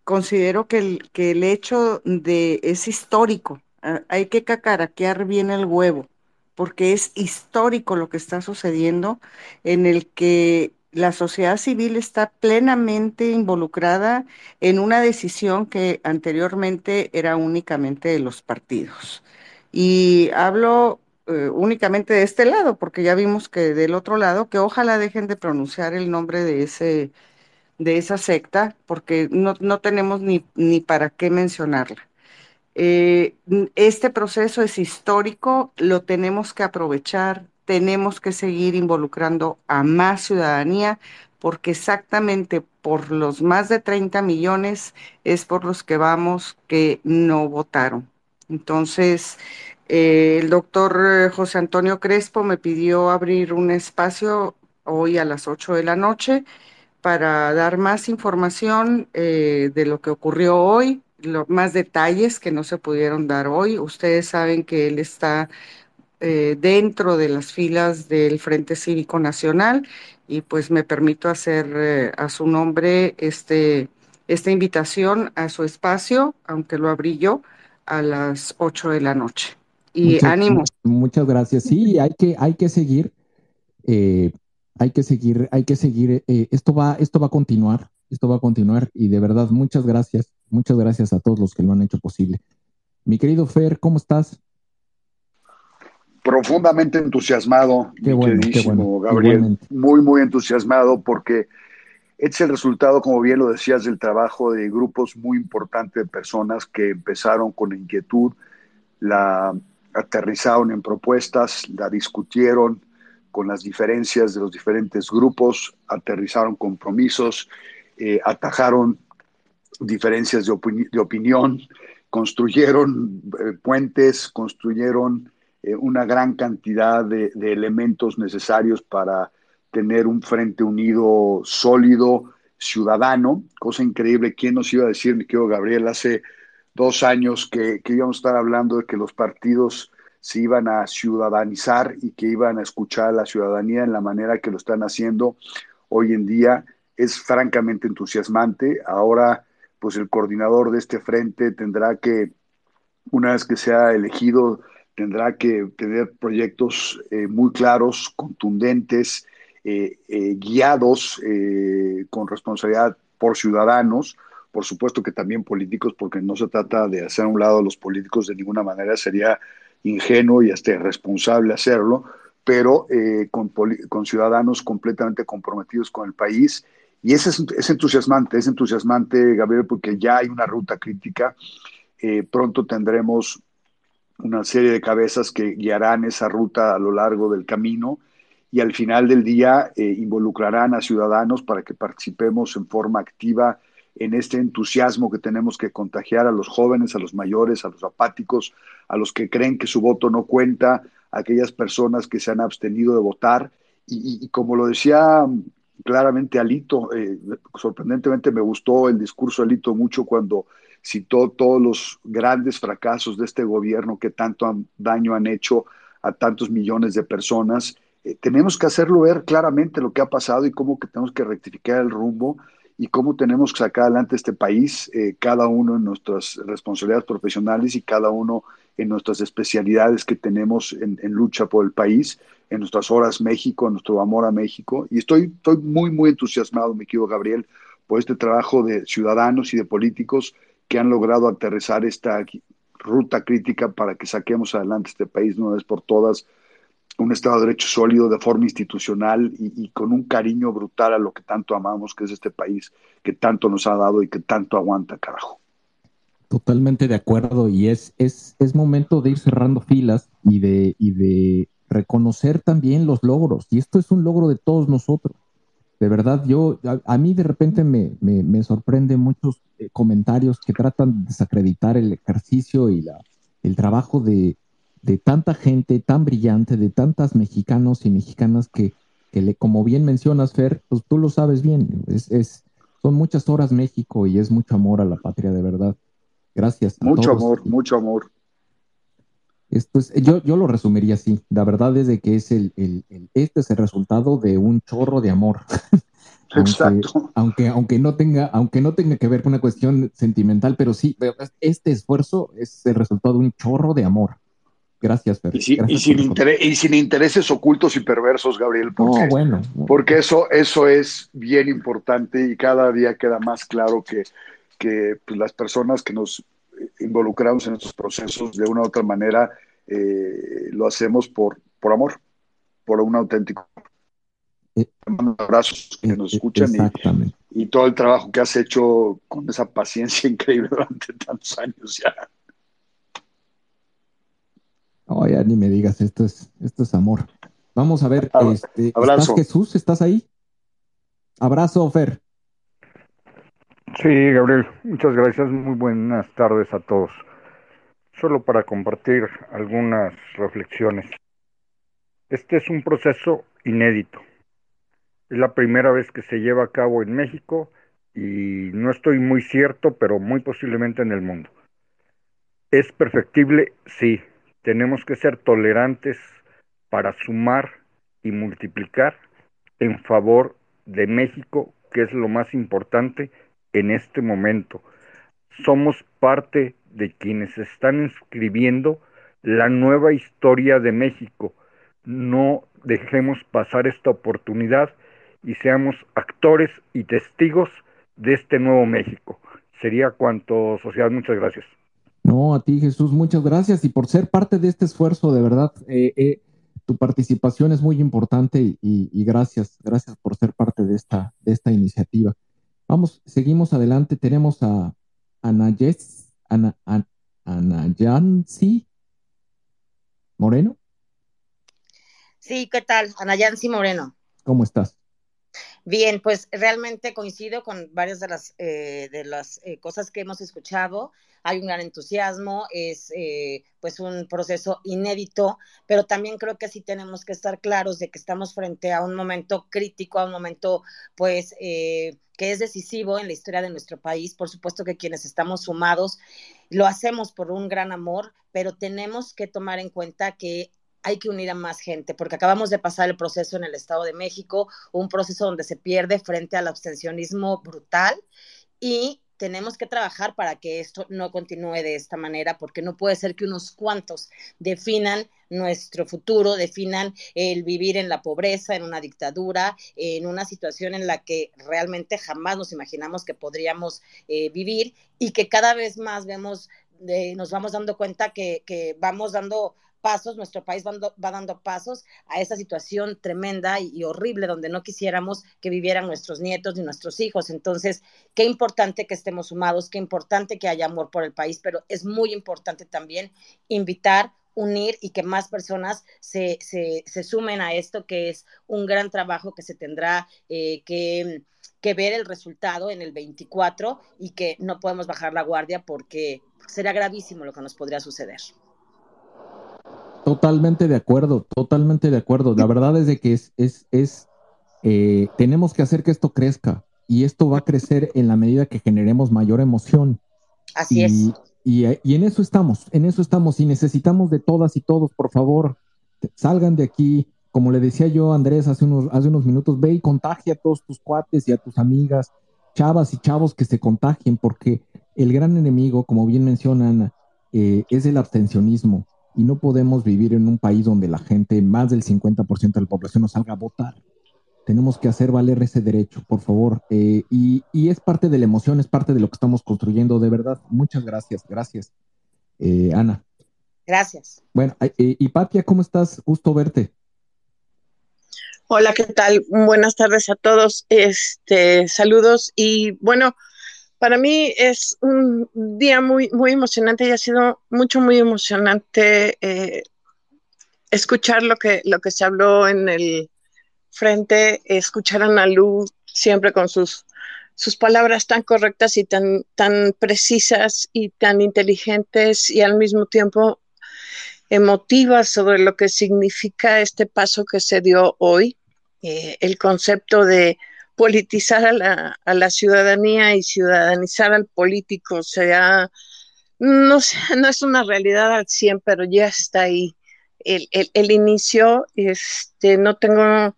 considero que el, que el hecho de es histórico. Ah, hay que cacaraquear bien el huevo, porque es histórico lo que está sucediendo en el que la sociedad civil está plenamente involucrada en una decisión que anteriormente era únicamente de los partidos. Y hablo eh, únicamente de este lado, porque ya vimos que del otro lado, que ojalá dejen de pronunciar el nombre de ese de esa secta, porque no, tenemos ni, ni, para qué mencionarla. Eh, este proceso es histórico, lo tenemos que aprovechar, tenemos que seguir involucrando a más ciudadanía, porque exactamente por los más de 30 millones es por los que vamos que no votaron. Entonces, eh, el doctor José Antonio Crespo me pidió abrir un espacio hoy a las 8 de la noche para dar más información eh, de lo que ocurrió hoy, más detalles que no se pudieron dar hoy. Ustedes saben que él está eh, dentro de las filas del Frente Cívico Nacional y pues me permito hacer eh, a su nombre este, esta invitación a su espacio, aunque lo abrí yo, a las 8 de la noche. Y ánimo. Muchas gracias. Sí, hay que, hay que seguir hay que seguir, hay que seguir, eh, esto va, esto va a continuar, esto va a continuar y de verdad muchas gracias, muchas gracias a todos los que lo han hecho posible. Mi querido Fer, ¿cómo estás? Profundamente entusiasmado, mi queridísimo Gabriel, muy, muy entusiasmado porque es el resultado, como bien lo decías, del trabajo de grupos muy importantes de personas que empezaron con inquietud, la aterrizaron en propuestas, la discutieron, con las diferencias de los diferentes grupos, aterrizaron compromisos, eh, atajaron diferencias de, opinión, construyeron eh, puentes, construyeron eh, una gran cantidad de, elementos necesarios para tener un frente unido sólido, ciudadano, cosa increíble. ¿Quién nos iba a decir, mi querido Gabriel, hace dos años que, que íbamos a estar hablando de que los partidos se iban a ciudadanizar y que iban a escuchar a la ciudadanía en la manera que lo están haciendo hoy en día es francamente entusiasmante. Ahora, pues el coordinador de este frente tendrá que, una vez que sea elegido, tendrá que tener proyectos eh, muy claros, contundentes, eh, eh, guiados con responsabilidad por ciudadanos, por supuesto que también políticos, porque no se trata de hacer a un lado a los políticos de ninguna manera, sería ingenuo y hasta irresponsable hacerlo, pero eh, con, ciudadanos completamente comprometidos con el país. Y ese es, entusiasmante, es entusiasmante, Gabriel, porque ya hay una ruta crítica. Eh, pronto tendremos una serie de cabezas que guiarán esa ruta a lo largo del camino y al final del día eh, involucrarán a ciudadanos para que participemos en forma activa en este entusiasmo que tenemos que contagiar a los jóvenes, a los mayores, a los apáticos, a los que creen que su voto no cuenta, a aquellas personas que se han abstenido de votar. Y, como lo decía claramente Alito, eh, sorprendentemente me gustó el discurso de Alito mucho cuando citó todos los grandes fracasos de este gobierno que tanto daño han hecho a tantos millones de personas. Eh, tenemos que hacerlo ver claramente lo que ha pasado y cómo que tenemos que rectificar el rumbo y cómo tenemos que sacar adelante este país, eh, cada uno en nuestras responsabilidades profesionales y cada uno en nuestras especialidades que tenemos en, lucha por el país, en nuestras horas México, en nuestro amor a México. Y estoy, estoy muy, muy entusiasmado, mi querido Gabriel, por este trabajo de ciudadanos y de políticos que han logrado aterrizar esta ruta crítica para que saquemos adelante este país una vez por todas un Estado de Derecho sólido de forma institucional y, con un cariño brutal a lo que tanto amamos, que es este país, que tanto nos ha dado y que tanto aguanta, carajo. Totalmente de acuerdo y es, es, es momento de ir cerrando filas y de, y de reconocer también los logros. Y esto es un logro de todos nosotros. De verdad, yo, a, mí de repente me, me, me sorprende muchos eh, comentarios que tratan de desacreditar el ejercicio y la, el trabajo de, de tanta gente tan brillante, de tantas mexicanos y mexicanas que, que le, como bien mencionas, Fer, pues tú lo sabes bien, es, es, son muchas horas México y es mucho amor a la patria, de verdad. Gracias. mucho amor, mucho amor. Esto es, yo, yo lo resumiría así. La verdad es de que es el, el, este es el resultado de un chorro de amor. Exacto. Aunque, aunque, no tenga, aunque no tenga que ver con una cuestión sentimental, pero sí, este esfuerzo es el resultado de un chorro de amor. Gracias, Fer. Y, sin, y sin intereses ocultos y perversos, Gabriel. Porque, bueno, porque eso, eso es bien importante y cada día queda más claro que, que pues, las personas que nos involucramos en estos procesos de una u otra manera eh, lo hacemos por, por amor, por un auténtico. Eh, abrazos que nos escuchan y, y todo el trabajo que has hecho con esa paciencia increíble durante tantos años ya. No, ya ni me digas, esto es, esto es amor. Vamos a ver, este, ¿estás Jesús? ¿Estás ahí? Abrazo, Fer. Sí, Gabriel, muchas gracias. Muy buenas tardes a todos. Solo para compartir algunas reflexiones. Este es un proceso inédito. Es la primera vez que se lleva a cabo en México y no estoy muy cierto, pero muy posiblemente en el mundo. ¿Es perfectible? Sí, tenemos que ser tolerantes para sumar y multiplicar en favor de México, que es lo más importante en este momento. Somos parte de quienes están escribiendo la nueva historia de México. No dejemos pasar esta oportunidad y seamos actores y testigos de este nuevo México. Sería cuanto, sociedad. Muchas gracias. No, a ti Jesús, muchas gracias y por ser parte de este esfuerzo, de verdad, eh, eh, tu participación es muy importante y, gracias, gracias por ser parte de esta, de esta iniciativa. Vamos, seguimos adelante, tenemos a Ana Yes, Ana, Ana, Yancy Moreno. Sí, ¿qué tal? Ana Yancy Moreno. ¿Cómo estás? Bien, pues realmente coincido con varias de las, eh, de las eh, cosas que hemos escuchado. Hay un gran entusiasmo, es eh, pues un proceso inédito, pero también creo que sí tenemos que estar claros de que estamos frente a un momento crítico, a un momento pues que es decisivo en la historia de nuestro país. Por supuesto que quienes estamos sumados lo hacemos por un gran amor, pero tenemos que tomar en cuenta que hay que unir a más gente, porque acabamos de pasar el proceso en el Estado de México, un proceso donde se pierde frente al abstencionismo brutal y tenemos que trabajar para que esto no continúe de esta manera, porque no puede ser que unos cuantos definan nuestro futuro, definan el vivir en la pobreza, en una dictadura, en una situación en la que realmente jamás nos imaginamos que podríamos eh, vivir y que cada vez más vemos, eh, nos vamos dando cuenta que, que vamos dando pasos, nuestro país va dando, pasos a esa situación tremenda y, horrible donde no quisiéramos que vivieran nuestros nietos ni nuestros hijos. Entonces, qué importante que estemos sumados, qué importante que haya amor por el país, pero es muy importante también invitar unir y que más personas se, se, sumen a esto, que es un gran trabajo que se tendrá eh, que, que, ver el resultado en el 24 y que no podemos bajar la guardia porque será gravísimo lo que nos podría suceder. Totalmente de acuerdo, totalmente de acuerdo. La verdad es de que es, es, es eh, tenemos que hacer que esto crezca y esto va a crecer en la medida que generemos mayor emoción. Así es. Y, y, en eso estamos, en eso estamos y necesitamos de todas y todos, por favor, salgan de aquí. Como le decía yo a Andrés hace unos, hace unos minutos, ve y contagia a todos tus cuates y a tus amigas, chavas y chavos que se contagien, porque el gran enemigo, como bien mencionan, eh, es el abstencionismo y no podemos vivir en un país donde la gente, más del 50% de la población, no salga a votar. Tenemos que hacer valer ese derecho, por favor. Eh, y, es parte de la emoción, es parte de lo que estamos construyendo, de verdad. Muchas gracias, gracias. Eh, Ana. Gracias. Bueno, eh, y Patia, ¿cómo estás? Gusto verte. Hola, ¿qué tal? Buenas tardes a todos. Este, saludos y bueno, para mí es un día muy, muy emocionante y ha sido mucho, muy emocionante eh, escuchar lo que, lo que se habló en el frente, escuchar a Nalu siempre con sus, sus palabras tan correctas y tan, tan precisas y tan inteligentes y al mismo tiempo emotivas sobre lo que significa este paso que se dio hoy, eh, el concepto de politizar a la, a la, ciudadanía y ciudadanizar al político, sea, no, no es una realidad al 100, pero ya está ahí. El, el, el, inicio, este, no tengo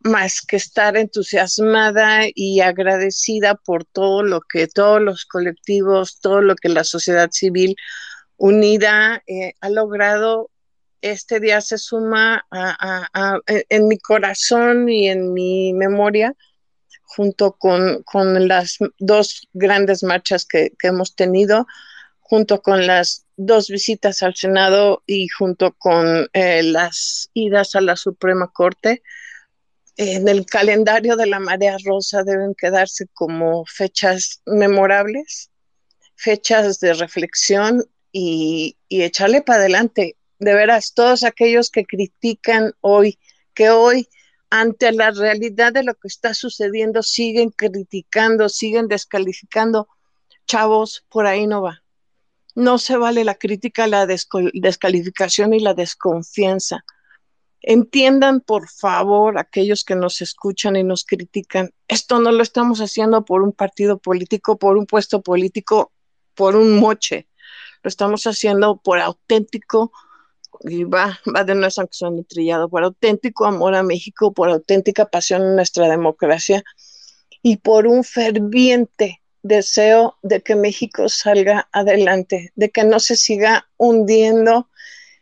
más que estar entusiasmada y agradecida por todo lo que todos los colectivos, todo lo que la sociedad civil unida eh, ha logrado. Este día se suma a, a, a, en mi corazón y en mi memoria junto con, con las dos grandes marchas que, hemos tenido, junto con las dos visitas al Senado y junto con eh, las idas a la Suprema Corte. En el calendario de la Marea Rosa deben quedarse como fechas memorables, fechas de reflexión y, y echarle para adelante. De veras, todos aquellos que critican hoy, que hoy ante la realidad de lo que está sucediendo, siguen criticando, siguen descalificando. Chavos, por ahí no va. No se vale la crítica, la descalificación y la desconfianza. Entiendan, por favor, aquellos que nos escuchan y nos critican, esto no lo estamos haciendo por un partido político, por un puesto político, por un moche. Lo estamos haciendo por auténtico y va, va de nuestra acción trillado, por auténtico amor a México, por auténtica pasión en nuestra democracia y por un ferviente deseo de que México salga adelante, de que no se siga hundiendo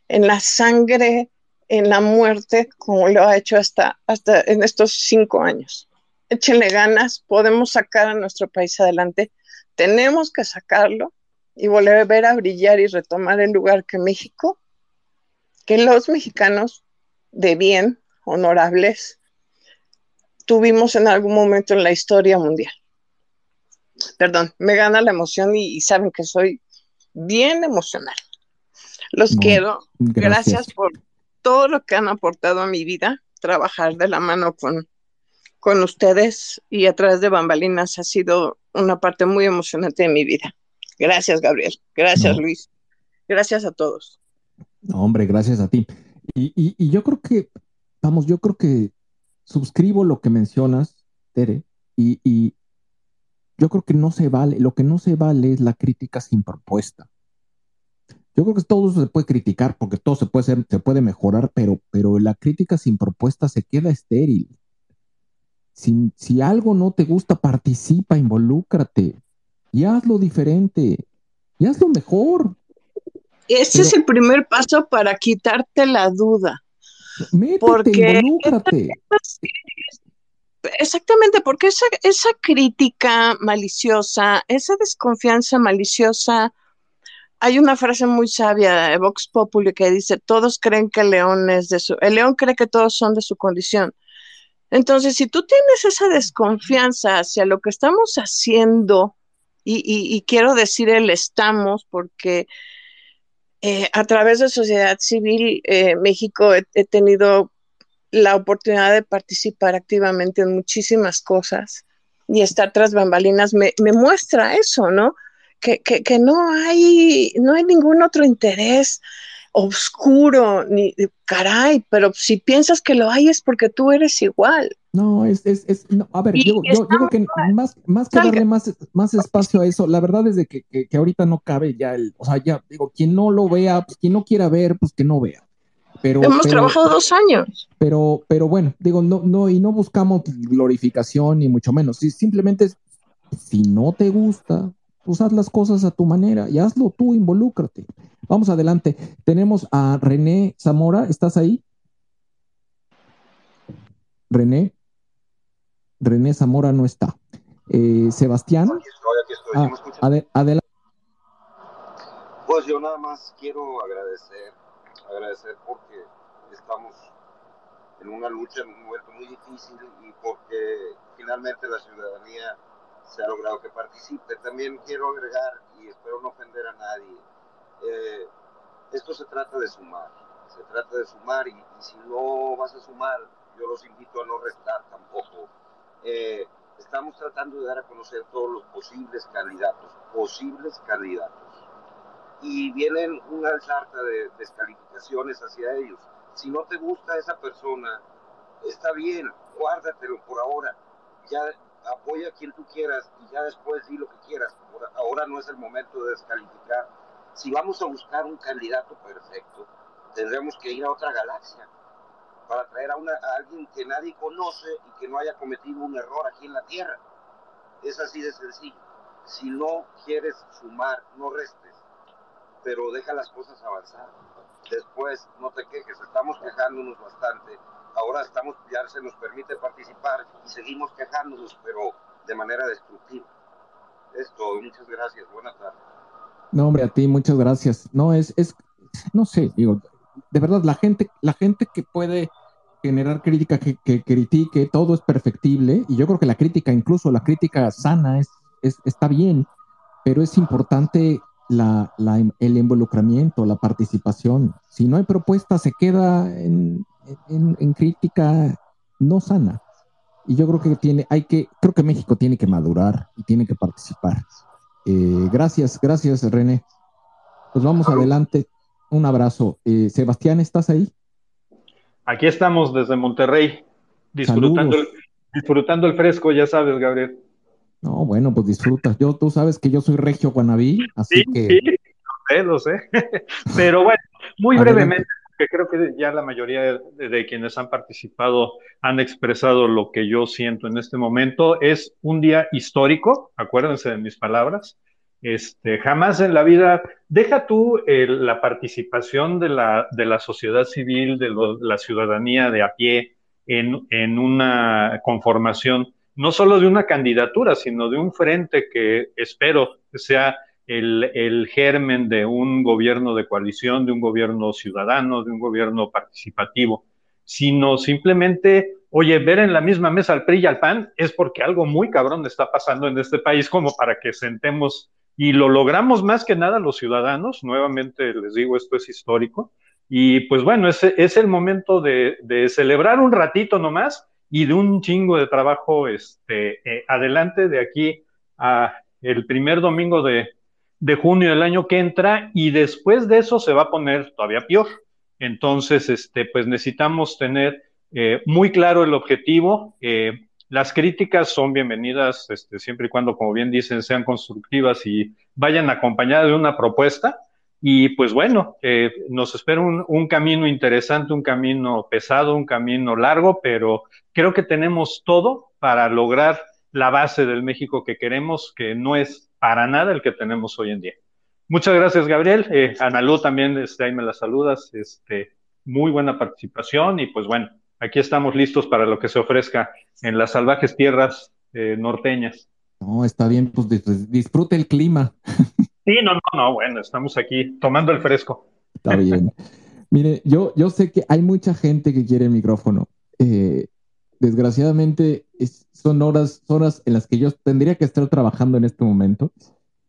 en la sangre, en la muerte, como lo ha hecho hasta, hasta en estos cinco años. Échenle ganas, podemos sacar a nuestro país adelante, tenemos que sacarlo y volver a brillar y retomar el lugar que México que los mexicanos de bien, honorables, tuvimos en algún momento en la historia mundial. Perdón, me gana la emoción y, saben que soy bien emocional. Los quiero. Gracias. gracias. por todo lo que han aportado a mi vida, trabajar de la mano con, con ustedes y a través de bambalinas ha sido una parte muy emocionante de mi vida. Gracias, Gabriel. Gracias, Luis. Gracias a todos. No, hombre, gracias a ti. Y, y, yo creo que, vamos, yo creo que suscribo lo que mencionas, Tere, y, y yo creo que no se vale, lo que no se vale es la crítica sin propuesta. Yo creo que todo se puede criticar porque todo se puede ser, se puede mejorar, pero, pero la crítica sin propuesta se queda estéril. Si, si algo no te gusta, participa, involúcrate y hazlo diferente y hazlo mejor. Ese es el primer paso para quitarte la duda. Métete, porque exactamente, porque esa, esa crítica maliciosa, esa desconfianza maliciosa, hay una frase muy sabia de Vox Populi que dice, todos creen que el león es de su, el león cree que todos son de su condición. Entonces, si tú tienes esa desconfianza hacia lo que estamos haciendo, y, y quiero decir el estamos, porque eh, a través de sociedad civil, eh, México he, tenido la oportunidad de participar activamente en muchísimas cosas y estar tras bambalinas me, me muestra eso, ¿no? Que, que, que, no hay, no hay ningún otro interés oscuro, ni caray, pero si piensas que lo hay es porque tú eres igual. No, es, es, es no, a ver, yo, yo, yo, creo que más, más que darle más, más espacio a eso, la verdad es de que, que, que, ahorita no cabe ya el, o sea, ya digo, quien no lo vea, pues quien no quiera ver, pues que no vea. Pero, Hemos trabajado dos años. Pero, pero bueno, digo, no, no, y no buscamos glorificación ni mucho menos. simplemente si no te gusta, pues haz las cosas a tu manera y hazlo tú, involúcrate. Vamos adelante. Tenemos a René Zamora, ¿estás ahí? René. René Zamora no está. Eh, Sebastián. Aquí estoy, aquí estoy. Ah, adelante. Pues yo nada más quiero agradecer, agradecer porque estamos en una lucha, en un momento muy difícil y porque finalmente la ciudadanía se ha logrado que participe. También quiero agregar, y espero no ofender a nadie, eh, esto se trata de sumar, se trata de sumar y, si no vas a sumar, yo los invito a no restar tampoco. Eh, estamos tratando de dar a conocer todos los posibles candidatos, posibles candidatos. Y vienen una sarta de descalificaciones hacia ellos. Si no te gusta esa persona, está bien, guárdatelo por ahora. Ya apoya a quien tú quieras y ya después di lo que quieras. ahora no es el momento de descalificar. Si vamos a buscar un candidato perfecto, tendremos que ir a otra galaxia para traer a, alguien que nadie conoce y que no haya cometido un error aquí en la Tierra. Es así de sencillo. Si no quieres sumar, no restes, pero deja las cosas avanzar. Después no te quejes, estamos quejándonos bastante ahora estamos, ya se nos permite participar y seguimos quejándonos, pero de manera destructiva. Es todo, muchas gracias, buenas tardes. No, hombre, a ti, muchas gracias. No, es, es, no sé, digo, de verdad, la gente, la gente que puede generar crítica, que, que critique, todo es perfectible, y yo creo que la crítica, incluso la crítica sana, es, es está bien, pero es importante la, la, el involucramiento, la participación. Si no hay propuesta, se queda en, en, crítica no sana. Y yo creo que tiene, hay que, creo que México tiene que madurar y tiene que participar. Eh, gracias, gracias, René. Pues vamos adelante. Un abrazo. Eh, Sebastián, ¿estás ahí? Aquí estamos desde Monterrey, disfrutando el, disfrutando el fresco, ya sabes, Gabriel. No, bueno, pues disfrutas. Yo, tú sabes que yo soy regio guanabí, así que. Sí, lo sé, lo sé. Pero bueno, muy brevemente, que creo que ya la mayoría de, quienes han participado han expresado lo que yo siento en este momento. Es un día histórico, acuérdense de mis palabras. Este, jamás en la vida, deja tú la participación de la, de la sociedad civil, de la ciudadanía de a pie en, en una conformación, no solo de una candidatura, sino de un frente que espero que sea el, germen de un gobierno de coalición, de un gobierno ciudadano, de un gobierno participativo, sino simplemente, oye, ver en la misma mesa al PRI y al PAN es porque algo muy cabrón está pasando en este país como para que sentemos y lo logramos más que nada los ciudadanos, nuevamente les digo, esto es histórico, y pues bueno, es, es el momento de, celebrar un ratito nomás y de un chingo de trabajo este, eh, adelante de aquí a el primer domingo de, de junio del año que entra y después de eso se va a poner todavía peor. Entonces, este, pues necesitamos tener eh, muy claro el objetivo. Eh, las críticas son bienvenidas este, siempre y cuando, como bien dicen, sean constructivas y vayan acompañadas de una propuesta. Y pues bueno, eh, nos espera un, camino interesante, un camino pesado, un camino largo, pero creo que tenemos todo para lograr la base del México que queremos, que no es para nada el que tenemos hoy en día. Muchas gracias, Gabriel. Eh, Analú también, este, ahí me la saludas. Este, muy buena participación y pues bueno, aquí estamos listos para lo que se ofrezca en las salvajes tierras eh, norteñas. No, está bien, pues disfrute el clima. Sí, no, no, no, bueno, estamos aquí tomando el fresco. Está bien. Mire, yo, yo sé que hay mucha gente que quiere el micrófono. Eh, desgraciadamente son horas, horas en las que yo tendría que estar trabajando en este momento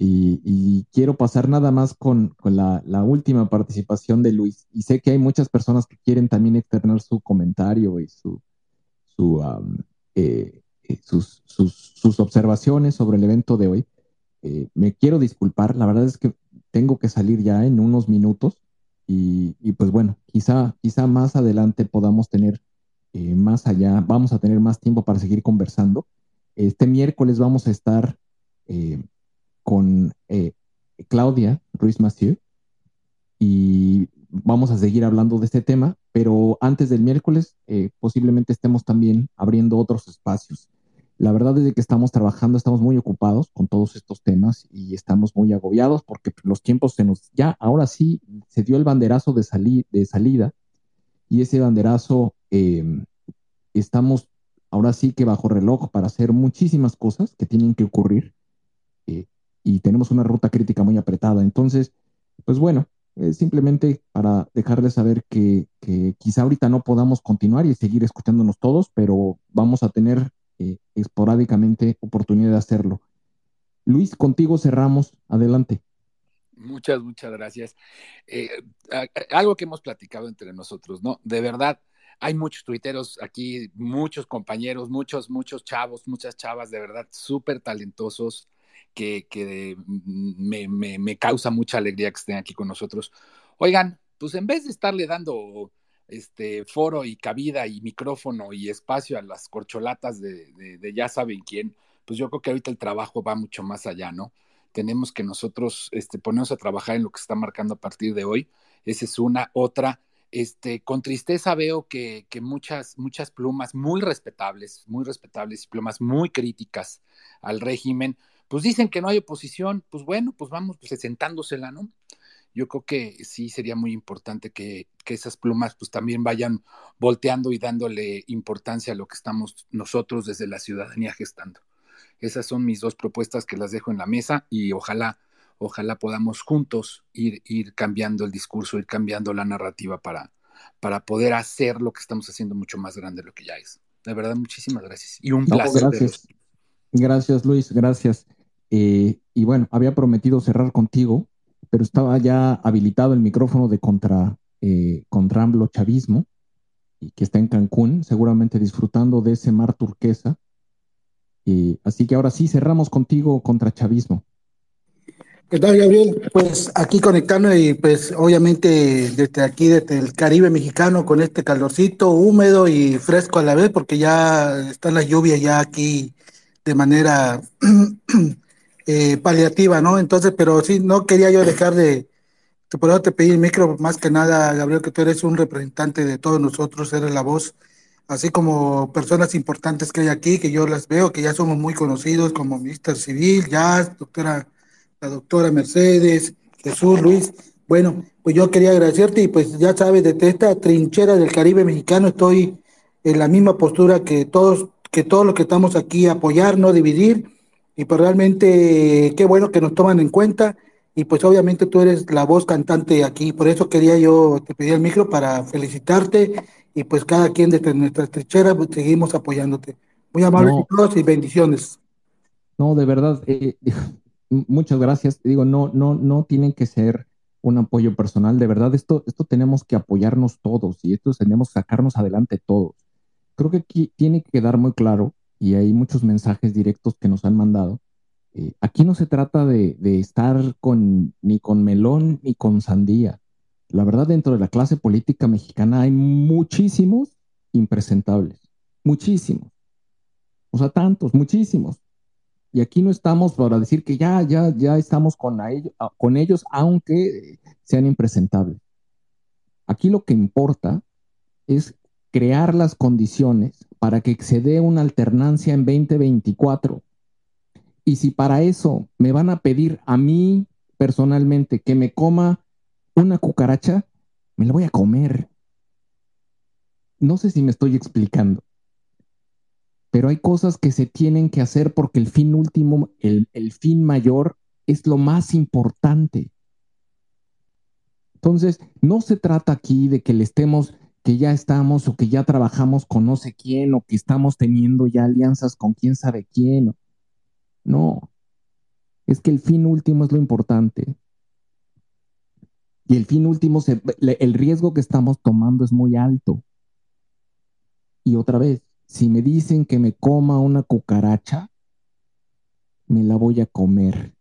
y, quiero pasar nada más con, la, última participación de Luis. Y sé que hay muchas personas que quieren también externar su comentario y su, eh, eh, sus, sus, observaciones sobre el evento de hoy. Eh, me quiero disculpar, la verdad es que tengo que salir ya en unos minutos y, y pues bueno, quizá, quizá más adelante podamos tener más allá, vamos a tener más tiempo para seguir conversando. Este miércoles vamos a estar con eh, Claudia Ruiz Massieu y vamos a seguir hablando de este tema, pero antes del miércoles posiblemente estemos también abriendo otros espacios. La verdad es que estamos trabajando, estamos muy ocupados con todos estos temas y estamos muy agobiados porque los tiempos se nos, ya ahora sí se dio el banderazo de, de salida y ese banderazo eh, estamos ahora sí que bajo reloj para hacer muchísimas cosas que tienen que ocurrir eh, y tenemos una ruta crítica muy apretada. Entonces, pues bueno, simplemente para dejarles saber que, quizá ahorita no podamos continuar y seguir escuchándonos todos, pero vamos a tener eh, esporádicamente oportunidad de hacerlo. Luis, contigo cerramos. Adelante. Muchas, muchas gracias. Eh, algo que hemos platicado entre nosotros, ¿no? De verdad, hay muchos tuiteros aquí, muchos compañeros, muchos, muchos chavos, muchas chavas, de verdad, súper talentosos, que, me, causa mucha alegría que estén aquí con nosotros. Oigan, pues en vez de estarle dando este foro y cabida y micrófono y espacio a las corcholatas de, ya saben quién, pues yo creo que ahorita el trabajo va mucho más allá, ¿no? Tenemos que nosotros este, ponernos a trabajar en lo que está marcando a partir de hoy. Esa es una. Otra, este, con tristeza veo que, que, muchas, muchas plumas muy respetables, muy respetables, plumas muy críticas al régimen, pues dicen que no hay oposición, pues bueno, pues vamos pues, sentándosela, ¿no? Yo creo que sí sería muy importante que, que, esas plumas pues también vayan volteando y dándole importancia a lo que estamos nosotros desde la ciudadanía gestando. Esas son mis dos propuestas que las dejo en la mesa y ojalá ojalá podamos juntos ir, ir cambiando el discurso, ir cambiando la narrativa para, para poder hacer lo que estamos haciendo mucho más grande de lo que ya es. De verdad, muchísimas gracias. Y un placer. Gracias. Gracias, Luis, gracias. Eh, y bueno, había prometido cerrar contigo, pero estaba ya habilitado el micrófono de contra, eh, contra AMLO Chavismo, y que está en Cancún, seguramente disfrutando de ese mar turquesa. Y, así que ahora sí cerramos contigo contra Chavismo. ¿Qué tal, Gabriel? Pues aquí conectando y pues obviamente desde aquí, desde el Caribe mexicano, con este calorcito húmedo y fresco a la vez, porque ya están las lluvias ya aquí de manera eh, paliativa, ¿no? Entonces, pero sí, no quería yo dejar de, por eso te pedí el micro, más que nada, Gabriel, que tú eres un representante de todos nosotros, eres la voz, así como personas importantes que hay aquí, que yo las veo, que ya somos muy conocidos, como Ministro Civil, Jazz, doctora la doctora Mercedes, Jesús, Luis. Bueno, pues yo quería agradecerte y pues ya sabes, desde esta trinchera del Caribe mexicano estoy en la misma postura que todos, que todos los que estamos aquí, apoyar, no dividir. Y pues realmente qué bueno que nos toman en cuenta. Y pues obviamente tú eres la voz cantante aquí. Por eso quería yo, te pedí el micro para felicitarte. Y pues cada quien desde nuestra trinchera pues, seguimos apoyándote. Muy amables todos y bendiciones. No, de verdad, eh, muchas gracias. Digo, no, no, no tienen que ser un apoyo personal. De verdad, esto, esto tenemos que apoyarnos todos y esto tenemos que sacarnos adelante todos. Creo que aquí tiene que quedar muy claro, y hay muchos mensajes directos que nos han mandado. Eh, aquí no se trata de, estar con, ni con melón ni con sandía. La verdad, dentro de la clase política mexicana hay muchísimos impresentables, muchísimos. O sea, tantos, muchísimos. Y aquí no estamos para decir que ya, ya, ya estamos con ellos, aunque sean impresentables. Aquí lo que importa es crear las condiciones para que se dé una alternancia en 2024. Y si para eso me van a pedir a mí personalmente que me coma una cucaracha, me la voy a comer. No sé si me estoy explicando pero hay cosas que se tienen que hacer porque el fin último, el, fin mayor es lo más importante. Entonces, no se trata aquí de que le estemos, que ya estamos o que ya trabajamos con no sé quién o que estamos teniendo ya alianzas con quién sabe quién. No, es que el fin último es lo importante. Y el fin último, el riesgo que estamos tomando es muy alto. Y otra vez, si me dicen que me coma una cucaracha, me la voy a comer.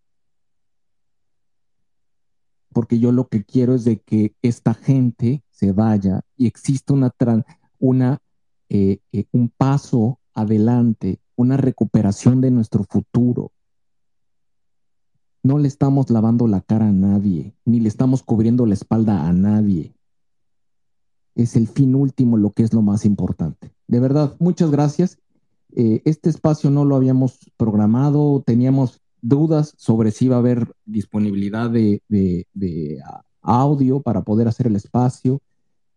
Porque yo lo que quiero es de que esta gente se vaya y exista una, una eh, eh, un paso adelante, una recuperación de nuestro futuro. No le estamos lavando la cara a nadie, ni le estamos cubriendo la espalda a nadie es el fin último lo que es lo más importante. De verdad, muchas gracias. Eh, este espacio no lo habíamos programado, teníamos dudas sobre si iba a haber disponibilidad de, audio para poder hacer el espacio.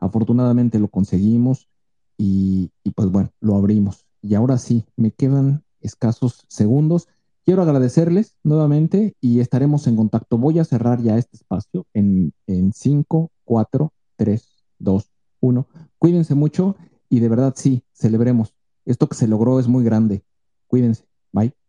Afortunadamente lo conseguimos y, pues bueno, lo abrimos. Y ahora sí, me quedan escasos segundos. quiero agradecerles nuevamente y estaremos en contacto. Voy a cerrar ya este espacio en 5, 4, 3, 2, 1. Cuídense mucho y de verdad sí, celebremos. Esto que se logró es muy grande. Cuídense. Bye.